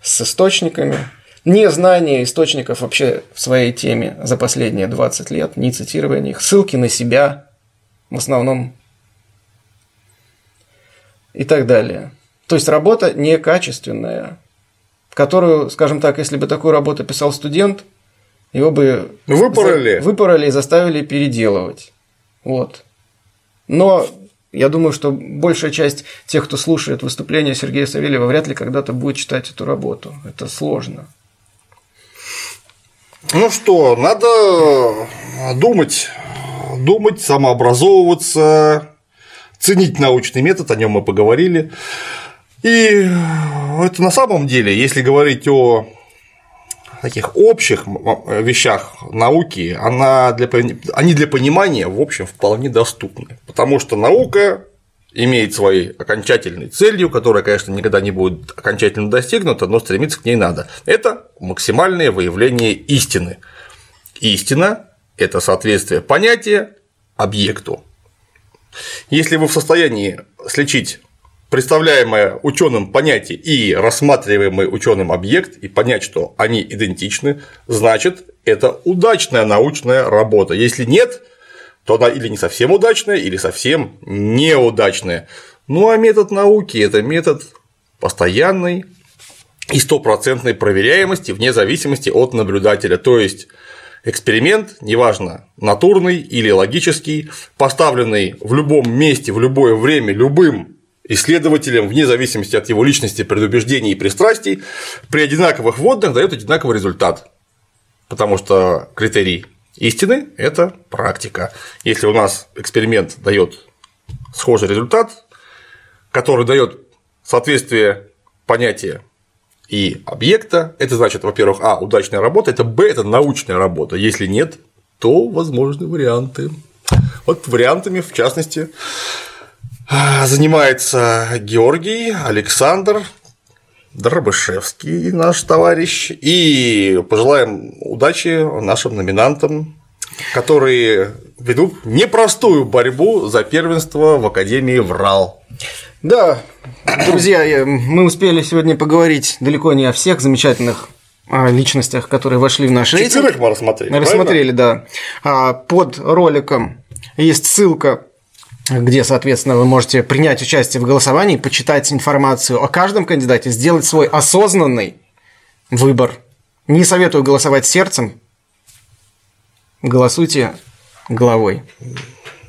с источниками, незнание источников вообще в своей теме за последние 20 лет, не цитирование их, ссылки на себя – в основном и так далее. То есть работа некачественная, которую, скажем так, если бы такую работу писал студент, его бы выпороли, за... выпороли и заставили переделывать. Вот. Но я думаю, что большая часть тех, кто слушает выступления Сергея Савельева, вряд ли когда-то будет читать эту работу. Это сложно. Ну что, надо думать думать, самообразовываться, ценить научный метод, о нем мы поговорили. И это на самом деле, если говорить о таких общих вещах науки, она для, они для понимания, в общем, вполне доступны. Потому что наука имеет своей окончательной целью, которая, конечно, никогда не будет окончательно достигнута, но стремиться к ней надо. Это максимальное выявление истины. Истина это соответствие понятия объекту. Если вы в состоянии сличить представляемое ученым понятие и рассматриваемый ученым объект и понять, что они идентичны, значит, это удачная научная работа. Если нет, то она или не совсем удачная, или совсем неудачная. Ну а метод науки – это метод постоянной и стопроцентной проверяемости вне зависимости от наблюдателя. То есть эксперимент, неважно, натурный или логический, поставленный в любом месте, в любое время, любым исследователем, вне зависимости от его личности, предубеждений и пристрастий, при одинаковых вводных дает одинаковый результат. Потому что критерий истины – это практика. Если у нас эксперимент дает схожий результат, который дает соответствие понятия и объекта, это значит, во-первых, а, удачная работа, это б, это научная работа. Если нет, то возможны варианты. Вот вариантами, в частности, занимается Георгий, Александр, Дробышевский, наш товарищ, и пожелаем удачи нашим номинантам, которые ведут непростую борьбу за первенство в Академии ВРАЛ. Да, друзья, мы успели сегодня поговорить далеко не о всех замечательных а, личностях, которые вошли в наш рейтинг. Четверых мы рассмотрели. Мы рассмотрели, да. А, под роликом есть ссылка где, соответственно, вы можете принять участие в голосовании, почитать информацию о каждом кандидате, сделать свой осознанный выбор. Не советую голосовать сердцем, голосуйте головой.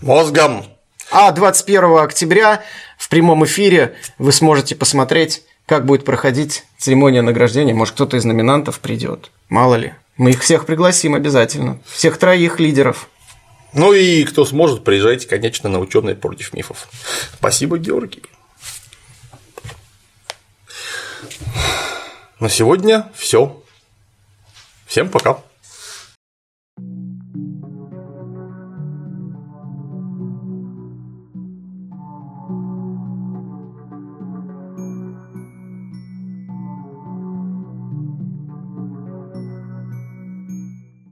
Мозгом. А 21 октября в прямом эфире вы сможете посмотреть, как будет проходить церемония награждения. Может, кто-то из номинантов придет. Мало ли. Мы их всех пригласим обязательно. Всех троих лидеров. Ну и кто сможет, приезжайте, конечно, на ученые против мифов. Спасибо, Георгий. На сегодня все. Всем пока.